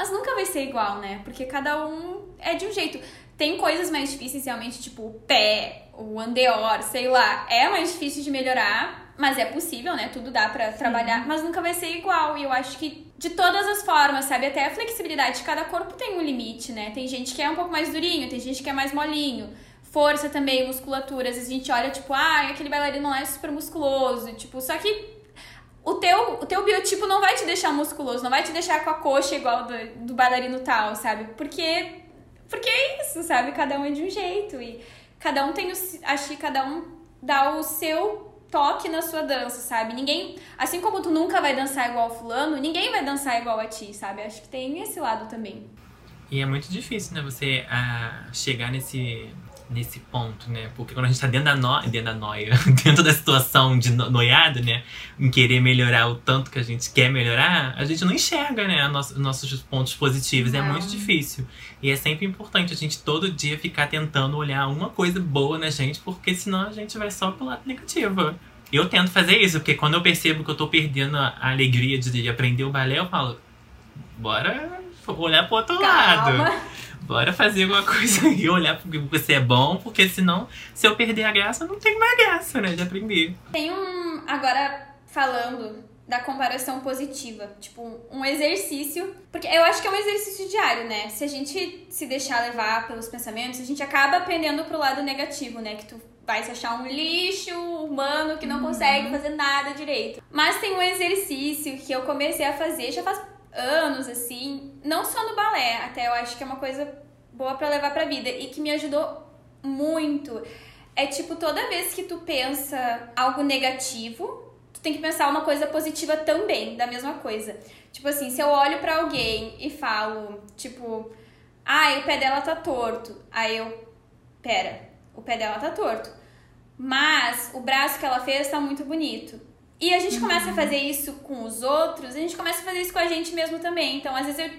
Mas nunca vai ser igual, né? Porque cada um é de um jeito. Tem coisas mais difíceis, realmente, tipo o pé, o andeor, sei lá. É mais difícil de melhorar, mas é possível, né? Tudo dá pra trabalhar, mas nunca vai ser igual. E eu acho que de todas as formas, sabe? Até a flexibilidade de cada corpo tem um limite, né? Tem gente que é um pouco mais durinho, tem gente que é mais molinho. Força também, musculatura. Às vezes a gente olha, tipo, ah, aquele bailarino lá é super musculoso. Tipo, só que o teu, o teu biotipo não vai te deixar musculoso, não vai te deixar com a coxa igual do, do bailarino tal, sabe? Porque, porque é isso, sabe? Cada um é de um jeito e cada um tem o. Acho que cada um dá o seu toque na sua dança, sabe? Ninguém. Assim como tu nunca vai dançar igual fulano, ninguém vai dançar igual a ti, sabe? Acho que tem esse lado também. E é muito difícil, né? Você ah, chegar nesse, nesse ponto, né? Porque quando a gente tá dentro da, no... dentro da noia, dentro da situação de no... noiado, né? Em querer melhorar o tanto que a gente quer melhorar, a gente não enxerga, né? Nosso... nossos pontos positivos. Não. É muito difícil. E é sempre importante a gente todo dia ficar tentando olhar uma coisa boa na gente, porque senão a gente vai só pro lado negativo. Eu tento fazer isso, porque quando eu percebo que eu tô perdendo a alegria de aprender o balé, eu falo, bora olhar pro outro Calma. lado bora fazer alguma coisa e olhar porque você é bom, porque senão, se eu perder a graça, não tem mais graça, né, de aprender. Tem um. Agora, falando da comparação positiva, tipo, um exercício, porque eu acho que é um exercício diário, né? Se a gente se deixar levar pelos pensamentos, a gente acaba aprendendo pro lado negativo, né? Que tu vai se achar um lixo humano que não uhum. consegue fazer nada direito. Mas tem um exercício que eu comecei a fazer já faz anos, assim, não só no balé, até eu acho que é uma coisa boa para levar pra vida e que me ajudou muito. É tipo, toda vez que tu pensa algo negativo, tu tem que pensar uma coisa positiva também, da mesma coisa. Tipo assim, se eu olho para alguém e falo, tipo, ah, o pé dela tá torto. Aí eu, pera, o pé dela tá torto. Mas o braço que ela fez tá muito bonito. E a gente começa a fazer isso com os outros, a gente começa a fazer isso com a gente mesmo também. Então, às vezes eu.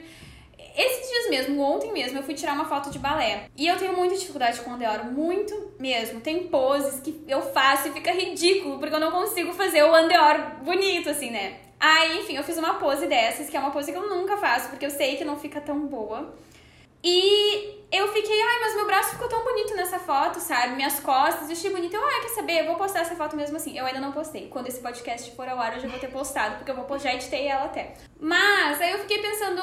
Esses dias mesmo, ontem mesmo, eu fui tirar uma foto de balé. E eu tenho muita dificuldade com o Andeoro, muito mesmo. Tem poses que eu faço e fica ridículo, porque eu não consigo fazer o Andeoro bonito, assim, né? Aí, enfim, eu fiz uma pose dessas, que é uma pose que eu nunca faço, porque eu sei que não fica tão boa. E eu fiquei, ai, mas meu braço ficou tão bonito nessa foto, sabe? Minhas costas, eu achei bonito. Eu, ah, quer saber? Eu vou postar essa foto mesmo assim. Eu ainda não postei. Quando esse podcast for ao ar, eu já vou ter postado, porque eu vou já editei ela até. Mas aí eu fiquei pensando,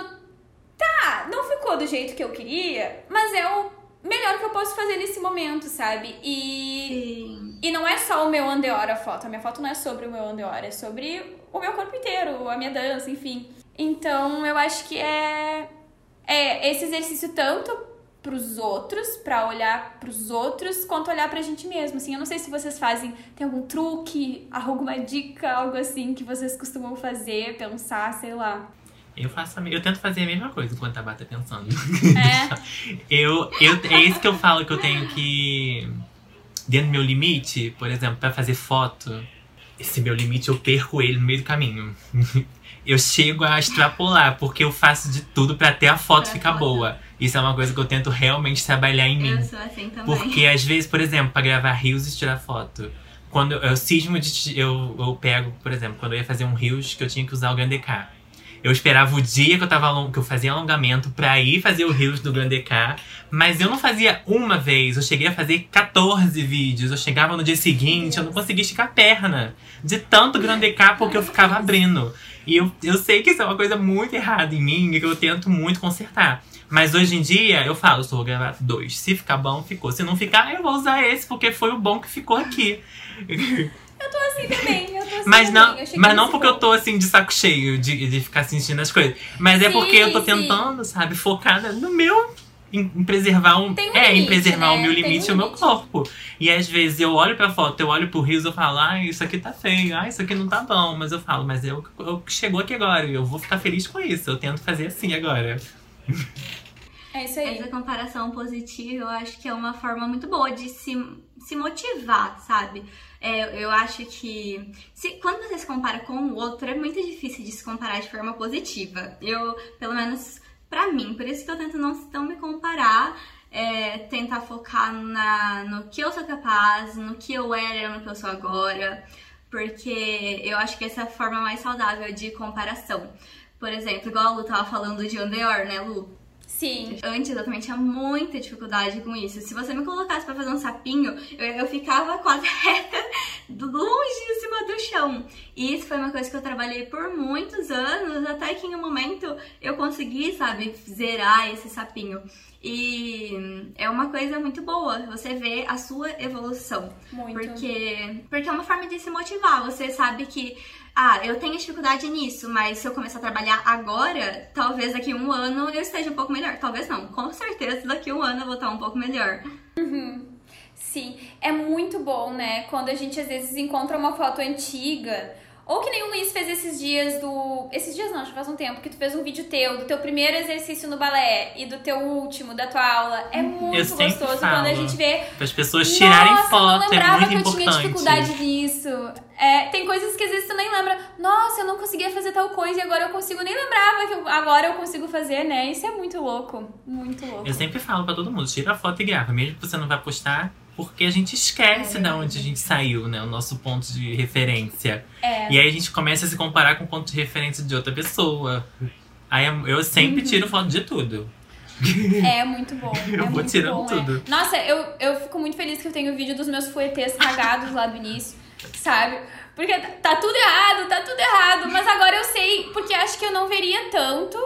tá, não ficou do jeito que eu queria, mas é o melhor que eu posso fazer nesse momento, sabe? E Sim. e não é só o meu andeora a foto. A minha foto não é sobre o meu andeora, é sobre o meu corpo inteiro, a minha dança, enfim. Então, eu acho que é é esse exercício tanto para os outros, para olhar para os outros, quanto olhar para a gente mesmo. Assim, eu não sei se vocês fazem, tem algum truque, alguma dica, algo assim que vocês costumam fazer, pensar, sei lá. Eu faço eu tento fazer a mesma coisa enquanto a Bata tá pensando. É. eu, eu, é isso que eu falo que eu tenho que. Dentro do meu limite, por exemplo, para fazer foto, esse meu limite eu perco ele no meio do caminho eu chego a extrapolar, porque eu faço de tudo para até a foto pra ficar foto. boa. Isso é uma coisa que eu tento realmente trabalhar em mim. Eu sou assim também. Porque às vezes, por exemplo, para gravar rios e tirar foto, quando eu, eu cismo de eu, eu pego, por exemplo, quando eu ia fazer um rios que eu tinha que usar o Grande K. Eu esperava o dia que eu, tava, que eu fazia alongamento pra ir fazer o Rios do Grande K. Mas eu não fazia uma vez, eu cheguei a fazer 14 vídeos. Eu chegava no dia seguinte, eu não conseguia esticar a perna. De tanto Grande K, porque eu ficava abrindo. E eu, eu sei que isso é uma coisa muito errada em mim e que eu tento muito consertar. Mas hoje em dia eu falo, só vou gravar dois. Se ficar bom, ficou. Se não ficar, eu vou usar esse, porque foi o bom que ficou aqui. Eu tô assim também, eu tô assim mas não, mas não porque bom. eu tô assim de saco cheio de, de ficar sentindo as coisas. Mas sim, é porque eu tô tentando, sim. sabe, focada no meu em, em preservar um, um é, limite, em preservar né? o meu limite e um o meu corpo. E às vezes eu olho pra foto, eu olho pro rios e falo, ah, isso aqui tá feio, ah, isso aqui não tá bom. Mas eu falo, mas eu, eu chegou aqui agora, eu vou ficar feliz com isso. Eu tento fazer assim agora. É isso aí. Essa comparação positiva, eu acho que é uma forma muito boa de se, se motivar, sabe? É, eu acho que se, quando você se compara com o outro, é muito difícil de se comparar de forma positiva. Eu, pelo menos pra mim. Por isso que eu tento não, não me comparar, é, tentar focar na, no que eu sou capaz, no que eu era, no que eu sou agora. Porque eu acho que essa é a forma mais saudável de comparação. Por exemplo, igual a Lu tava falando de Andeor, né, Lu? Sim. Antes eu também tinha muita dificuldade com isso. Se você me colocasse para fazer um sapinho, eu, eu ficava quase reta, longe em cima do chão. E isso foi uma coisa que eu trabalhei por muitos anos, até que em um momento eu consegui, sabe, zerar esse sapinho. E é uma coisa muito boa você ver a sua evolução. Muito. Porque, porque é uma forma de se motivar. Você sabe que ah, eu tenho dificuldade nisso, mas se eu começar a trabalhar agora, talvez daqui a um ano eu esteja um pouco melhor. Talvez não, com certeza daqui a um ano eu vou estar um pouco melhor. Uhum. Sim, é muito bom, né? Quando a gente às vezes encontra uma foto antiga Ou que nem o Luiz fez esses dias do. Esses dias não, já faz um tempo, que tu fez um vídeo teu, do teu primeiro exercício no balé e do teu último, da tua aula. É muito Eu gostoso falo. quando a gente vê. Para as pessoas tirarem Nossa, eu foto, não é lembrava muito que eu importante. tinha dificuldade nisso. É, tem coisas que às vezes tu nem lembra. Nossa, eu não conseguia fazer tal coisa e agora eu consigo. Nem lembrava que eu- agora eu consigo fazer, né? Isso é muito louco. Muito louco. Eu sempre falo pra todo mundo, tira a foto e grava, mesmo que você não vai postar, porque a gente esquece É de onde a gente saiu, né? O nosso ponto de referência. É. E aí a gente começa a se comparar com o ponto de referência de outra pessoa. Aí eu sempre tiro foto de tudo. É muito bom. Eu é vou tirando bom, é. tudo. Nossa, eu, eu fico muito feliz que eu tenho o vídeo dos meus fuetês cagados lá do início, sabe? Porque tá tudo errado, tá tudo errado. Mas agora eu sei, porque acho que eu não veria tanto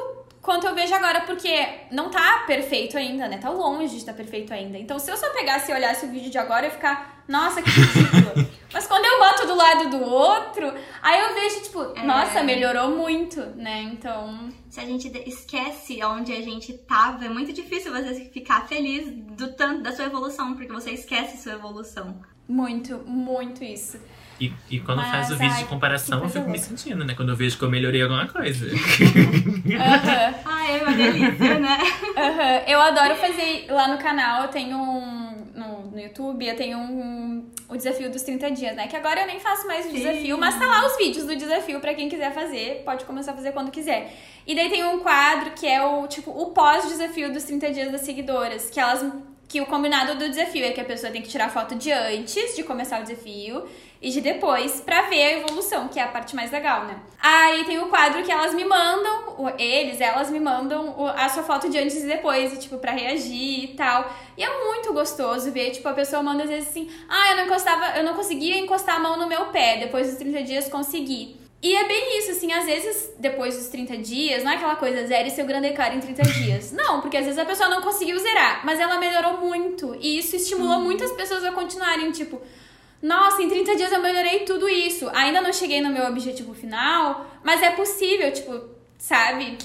quanto eu vejo agora, porque não tá perfeito ainda, né? Tá longe de estar perfeito ainda. Então, se eu só pegasse e olhasse o vídeo de agora, eu ia ficar, nossa, que ridículo. Mas quando eu boto do lado do outro, aí eu vejo, tipo, É. nossa, melhorou muito, né? Então. Se a gente esquece onde a gente tava, é muito difícil você ficar feliz do tanto da sua evolução, porque você esquece sua evolução. Muito, muito isso. E, e quando Mas, faz o vídeo ai, de comparação, eu fico me sentindo, né? Quando eu vejo que eu melhorei alguma coisa. Ah, é uma delícia, né? Aham, Eu adoro fazer lá no canal, eu tenho um. No, no YouTube, eu tenho um, o desafio dos 30 dias, né? Que agora eu nem faço mais o Sim. desafio, mas tá lá os vídeos do desafio pra quem quiser fazer, pode começar a fazer quando quiser. E daí tem um quadro que é o tipo o pós-desafio dos 30 dias das seguidoras, que elas. Que o combinado do desafio é que a pessoa tem que tirar foto de antes de começar o desafio e de depois pra ver a evolução, que é a parte mais legal, né? Aí tem o quadro que elas me mandam, eles, elas me mandam a sua foto de antes e depois, e, tipo, pra reagir e tal. E é muito gostoso ver, tipo, a pessoa manda às vezes assim, ah, eu não encostava, eu não conseguia encostar a mão no meu pé, depois dos 30 dias consegui. E é bem isso, assim, às vezes, depois dos 30 dias, não é aquela coisa, zere seu grande cara em 30 dias. Não, porque às vezes a pessoa não conseguiu zerar, mas ela melhorou muito. E isso estimulou muitas pessoas a continuarem, tipo, nossa, em 30 dias eu melhorei tudo isso. Ainda não cheguei no meu objetivo final, mas é possível, tipo, sabe?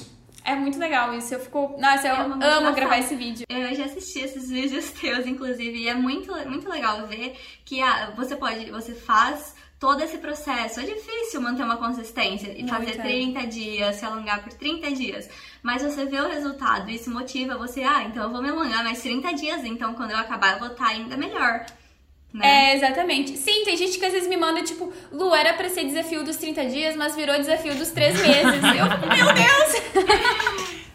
É muito legal isso. Eu fico. Nossa, eu É amo gravar esse vídeo. Eu já assisti esses vídeos teus, inclusive, e é muito, muito legal ver que ah, você pode, você faz todo esse processo. É difícil manter uma consistência e Muito, fazer é. 30 dias, se alongar por 30 dias. Mas você vê o resultado, isso motiva você, ah, então eu vou me alongar mais 30 dias, então quando eu acabar eu vou estar ainda melhor. Né? É, exatamente. Sim, tem gente que às vezes me manda, tipo, Lu, era pra ser desafio dos 30 dias, mas virou desafio dos 3 meses. Eu, meu Deus!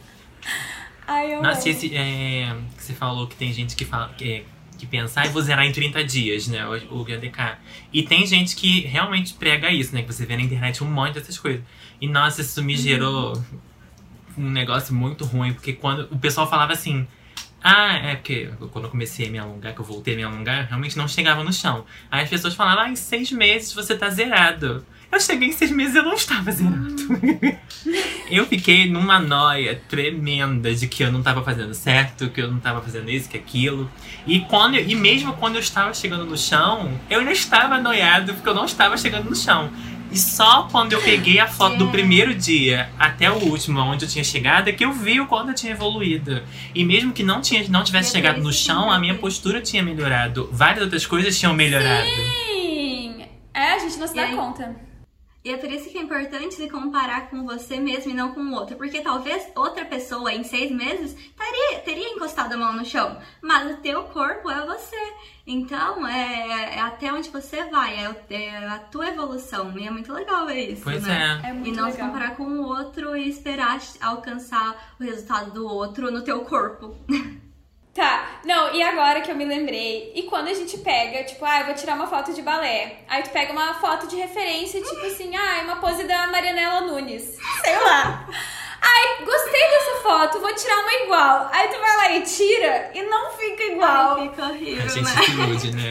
Ai, eu Nossa, esse, é, que você falou que tem gente que fala que, é- que pensa, ah, eu vou zerar em 30 dias, né? O, o GDK. E tem gente que realmente prega isso, né? Que você vê na internet um monte dessas coisas. E nossa, isso me gerou um negócio muito ruim, porque quando o pessoal falava assim. Ah, é porque quando eu comecei a me alongar, que eu voltei a me alongar, realmente não chegava no chão. Aí as pessoas falavam, ah, em seis meses você tá zerado. Eu cheguei em seis meses e eu não estava zerado. eu fiquei numa noia tremenda de que eu não tava fazendo certo, que eu não tava fazendo isso, que aquilo. E, quando eu- e mesmo quando eu estava chegando no chão, eu ainda estava noiado porque eu não estava chegando no chão. E só quando eu peguei a foto do É. primeiro dia até o último, onde eu tinha chegado, é que eu vi o quanto eu tinha evoluído. E mesmo que não, tinha, não tivesse é chegado no que chão, a minha postura tinha melhorado. Várias outras coisas tinham melhorado. Sim! É, a gente não se E dá aí? conta. E é por isso que é importante se comparar com você mesmo e não com o outro. Porque talvez outra pessoa em seis meses teria, teria encostado a mão no chão. Mas o teu corpo é você. Então, é, é até onde você vai. É, é a tua evolução. E é muito legal ver isso, Pois né? é. É muito E não se legal. comparar com o outro e esperar alcançar o resultado do outro no teu corpo. Tá, não, e agora que eu me lembrei, e quando a gente pega, tipo, ah, eu vou tirar uma foto de balé, aí tu pega uma foto de referência, tipo assim, ah, é uma pose da Marianela Nunes, sei lá. Ai, gostei dessa foto, vou tirar uma igual. Aí tu vai lá e tira e não fica igual. Ai, fica horrível, A gente né? se ilude, né?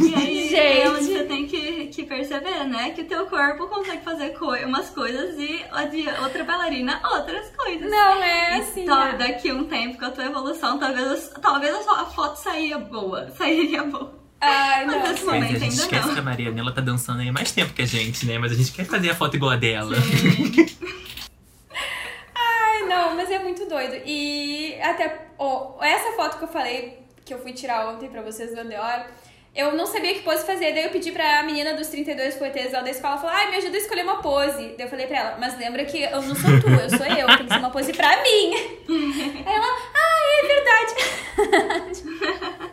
E aí Gente. é onde você tem que, que perceber, né? Que o teu corpo consegue fazer co umas coisas e a de outra bailarina outras coisas. Não é E assim. tal- né? daqui a um tempo com a tua evolução, talvez, talvez a, sua- a foto saia boa. Sairia boa. Ai, Mas não. sim. É, a momento gente esquece não. que a Marianela tá dançando aí há mais tempo que a gente, né? Mas a gente quer fazer a foto igual a dela. Ai, não, mas é muito doido. E até ó, essa foto que eu falei, que eu fui tirar ontem pra vocês do Andeor, eu não sabia que pose fazer, daí eu pedi pra menina dos 32 poetas da escola, falou, ai, me ajuda a escolher uma pose. Daí eu falei pra ela, mas lembra que eu não sou tu, eu sou eu, tem que ser uma pose pra mim. Aí ela, ai, é verdade.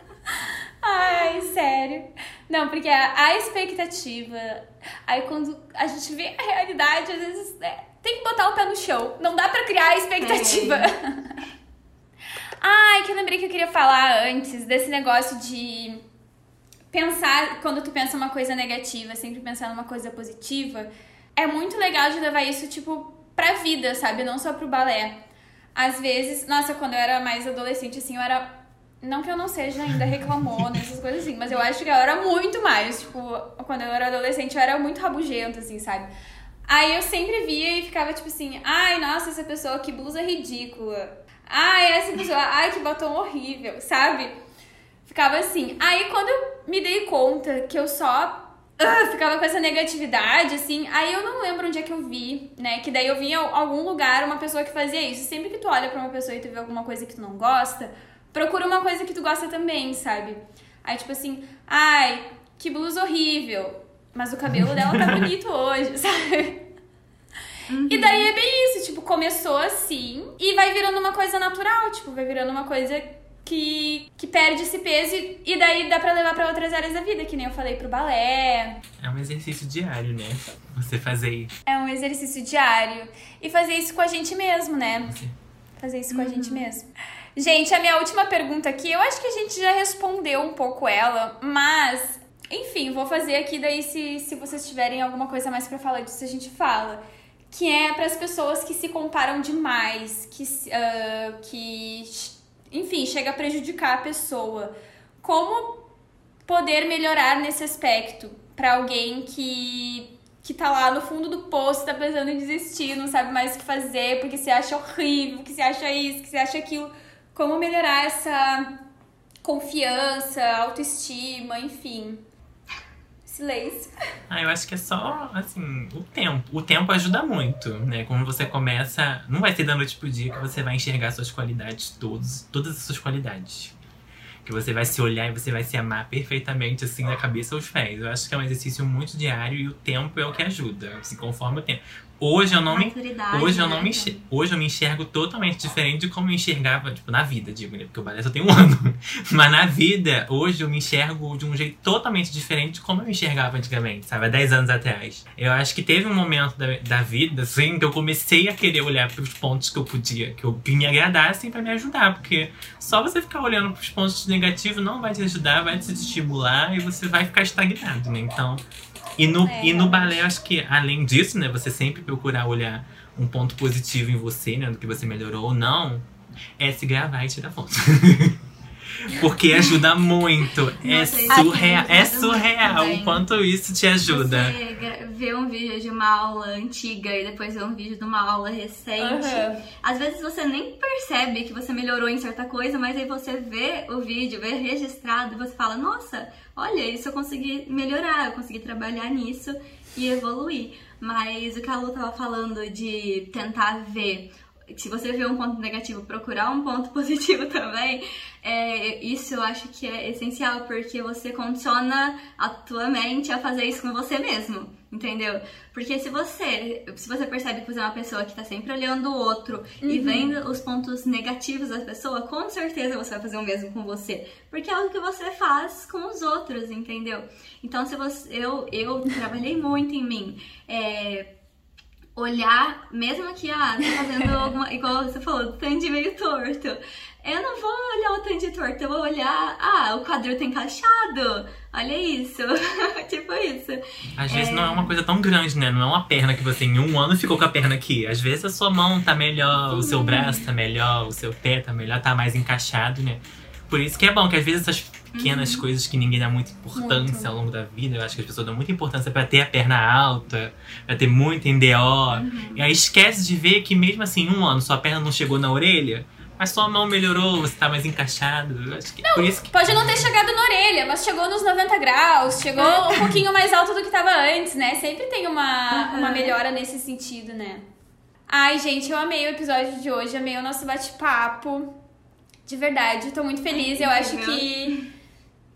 ai, sério. Não, porque a, a, expectativa, aí quando a gente vê a realidade, às vezes é, tem que botar o pé no chão, não dá pra criar a expectativa. É. ai, que eu lembrei que eu queria falar antes desse negócio de pensar, quando tu pensa uma coisa negativa, sempre pensar numa coisa positiva, é muito legal de levar isso, tipo, pra vida, sabe? Não só pro balé. Às vezes, nossa, quando eu era mais adolescente, assim, eu era. Não que eu não seja ainda reclamona, essas coisas assim, mas eu acho que eu era muito mais. Tipo, quando eu era adolescente, eu era muito rabugenta, assim, sabe? Aí eu sempre via e ficava tipo assim: ai, nossa, essa pessoa, que blusa ridícula. Ai, essa pessoa, ai, que batom horrível, sabe? Ficava assim. Aí quando eu me dei conta que eu só uh, ficava com essa negatividade, assim, aí eu não lembro onde é que eu vi, né? Que daí eu vi em algum lugar uma pessoa que fazia isso. Sempre que tu olha pra uma pessoa e tu vê alguma coisa que tu não gosta, procura uma coisa que tu gosta também, sabe? Aí, tipo assim, ai, que blusa horrível. Mas o cabelo dela tá bonito hoje, sabe? Uhum. E daí é bem isso, tipo, começou assim e vai virando uma coisa natural, tipo, vai virando uma coisa que, que perde esse peso e, daí dá pra levar pra outras áreas da vida, que nem eu falei pro balé. É um exercício diário, né? Você fazer isso. É um exercício diário. E fazer isso com a gente mesmo, né? Fazer isso com a gente uhum. mesmo. Gente, a minha última pergunta aqui, eu acho que a gente já respondeu um pouco ela, mas, enfim, vou fazer aqui, daí se, se vocês tiverem alguma coisa mais para falar disso, a gente fala. Que é para as pessoas que se comparam demais, que, uh, que enfim, chega a prejudicar a pessoa. Como poder melhorar nesse aspecto para alguém que que tá lá no fundo do poço, tá pensando em desistir, não sabe mais o que fazer, porque se acha horrível, que se acha isso, que se acha aquilo. Como melhorar essa confiança, autoestima, enfim. Silêncio. Ah, eu acho que é só, assim, o tempo. O tempo ajuda muito, né? Quando você começa. Não vai ser da noite pro dia que você vai enxergar suas qualidades todos, todas as suas qualidades. Que você vai se olhar e você vai se amar perfeitamente, assim, da cabeça aos pés. Eu acho que é um exercício muito diário e o tempo é o que ajuda. Se conforme o tempo. Hoje eu não me hoje eu não me né? hoje eu me enxergo totalmente diferente de como eu enxergava tipo na vida, digo, né? Porque o balé só tem um ano. Mas na vida, hoje eu me enxergo de um jeito totalmente diferente de como eu me enxergava antigamente, sabe? Há 10 anos atrás. Eu acho que teve um momento da, da vida assim que eu comecei a querer olhar para os pontos que eu podia, que, eu, que me agradassem para me ajudar, porque só você ficar olhando para os pontos negativos não vai te ajudar, vai te estimular e você vai ficar estagnado, né? Então, e no, é, e no balé, acho que além disso, né, você sempre procurar olhar um ponto positivo em você, né, do que você melhorou ou não, é se gravar e tirar foto. Porque ajuda muito. É é surreal. É surreal o quanto isso te ajuda. Você vê um vídeo de uma aula antiga e depois vê um vídeo de uma aula recente. Uhum. Às vezes você nem percebe que você melhorou em certa coisa, mas aí você vê o vídeo, vê registrado e você fala: Nossa, olha, isso eu consegui melhorar, eu consegui trabalhar nisso e evoluir. Mas o que a Lu tava falando de tentar ver se você vê um ponto negativo, procurar um ponto positivo também, é, isso eu acho que é essencial, porque você condiciona a tua mente a fazer isso com você mesmo, entendeu? Porque se você, se você percebe que você é uma pessoa que tá sempre olhando o outro uhum. e vendo os pontos negativos da pessoa, com certeza você vai fazer o mesmo com você, porque é algo que você faz com os outros, entendeu? Então, se você, eu, eu trabalhei muito em mim, é, olhar, mesmo que, ah, tá fazendo alguma. igual você falou, tande meio torto. Eu não vou olhar o tande torto, eu vou olhar, ah, o quadril tá encaixado. Olha isso. tipo isso. Às é... vezes não é uma coisa tão grande, né? Não é uma perna que você em um ano ficou com a perna aqui. Às vezes a sua mão tá melhor, o seu braço tá melhor, o seu pé tá melhor, tá mais encaixado, né? Por isso que é bom que às vezes essas pequenas uhum. coisas que ninguém dá muita importância muito. ao longo da vida, eu acho que as pessoas dão muita importância para ter a perna alta, para ter muito NDO. Uhum. E aí esquece de ver que mesmo assim, um ano, sua perna não chegou na orelha, mas sua mão melhorou, você tá mais encaixado. Eu acho que não, por isso que... pode não ter chegado na orelha, mas chegou nos 90 graus, chegou um pouquinho mais alto do que tava antes, né? Sempre tem uma, uhum. uma melhora nesse sentido, né? Ai, gente, eu amei o episódio de hoje, amei o nosso bate-papo. De verdade, tô muito feliz. Eu acho que,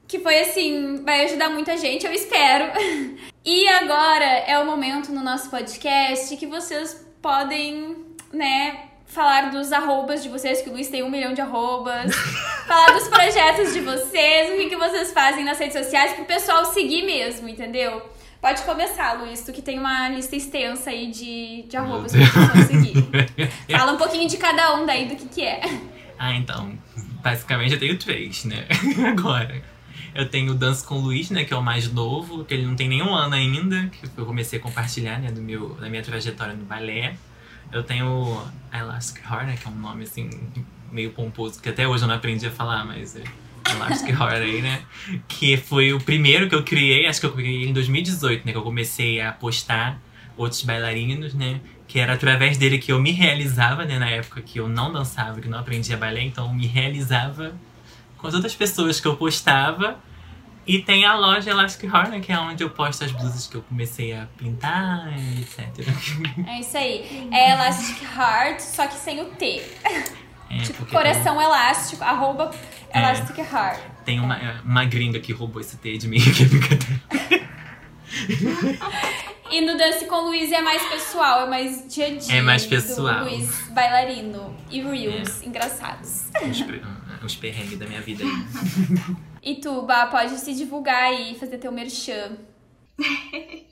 que foi assim, vai ajudar muita gente, eu espero. E agora é o momento no nosso podcast que vocês podem, né, falar dos arrobas de vocês, que o Luiz tem um milhão de arrobas. falar dos projetos de vocês, o que, que vocês fazem nas redes sociais pro pessoal seguir mesmo, entendeu? Pode começar, Luiz, tu que tem uma lista extensa aí de, de arrobas pra pessoal seguir. Fala um pouquinho de cada um daí do que que é. Ah, então, basicamente eu tenho três, né? Agora. Eu tenho o Dance com o Luiz, né? Que é o mais novo, que ele não tem nenhum ano ainda, que eu comecei a compartilhar, né? Do meu, da minha trajetória no balé. Eu tenho o Elastic Heart, né? Que é um nome, assim, meio pomposo, que até hoje eu não aprendi a falar, mas é Elastic Heart aí, né? Que foi o primeiro que eu criei, acho que eu criei em 2018, né? Que eu comecei a postar outros bailarinos, né? Que era através dele que eu me realizava, né? Na época que eu não dançava, que não aprendia balé, então eu me realizava com as outras pessoas que eu postava. E tem a loja Elastic Heart, né, que é onde eu posto as blusas que eu comecei a pintar, etc. É isso aí. É Elastic Heart, só que sem o T. É, tipo, coração elástico, arroba É. Elastic Heart. Tem uma, uma gringa que roubou esse T de mim, que é brincadeira. E no Dance com o Luiz é mais pessoal, é mais dia a dia. É mais do pessoal. Luiz bailarino. E reels engraçados. Os, per- os perrengues da minha vida aí. E tu, Bá, pode se divulgar aí e fazer teu merchan.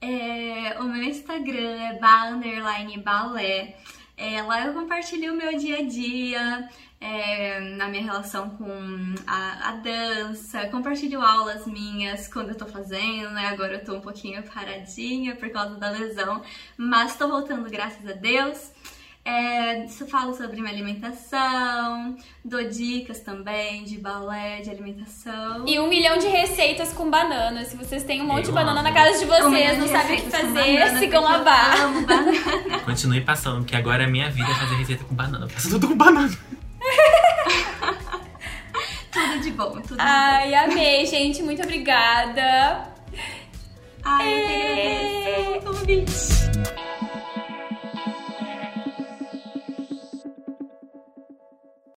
É, o meu Instagram é ba underline balé. É, lá eu compartilho o meu dia a dia, é, na minha relação com a, a dança, compartilho aulas minhas quando eu tô fazendo, né? Agora eu tô um pouquinho paradinha por causa da lesão, mas tô voltando, graças a Deus. É, falo sobre minha alimentação, dou dicas também de balé, de alimentação. E um milhão de receitas com banana. Se vocês têm um monte de Eu banana amo. na casa de Um vocês, não de sabem o que fazer, banana, sigam a banana. Continue passando, porque agora a minha vida é fazer receita com banana. Eu faço tudo com banana. Tudo de bom, tudo de bom. Ai, amei, gente. Muito obrigada. Ai, eu que agradeço o convite.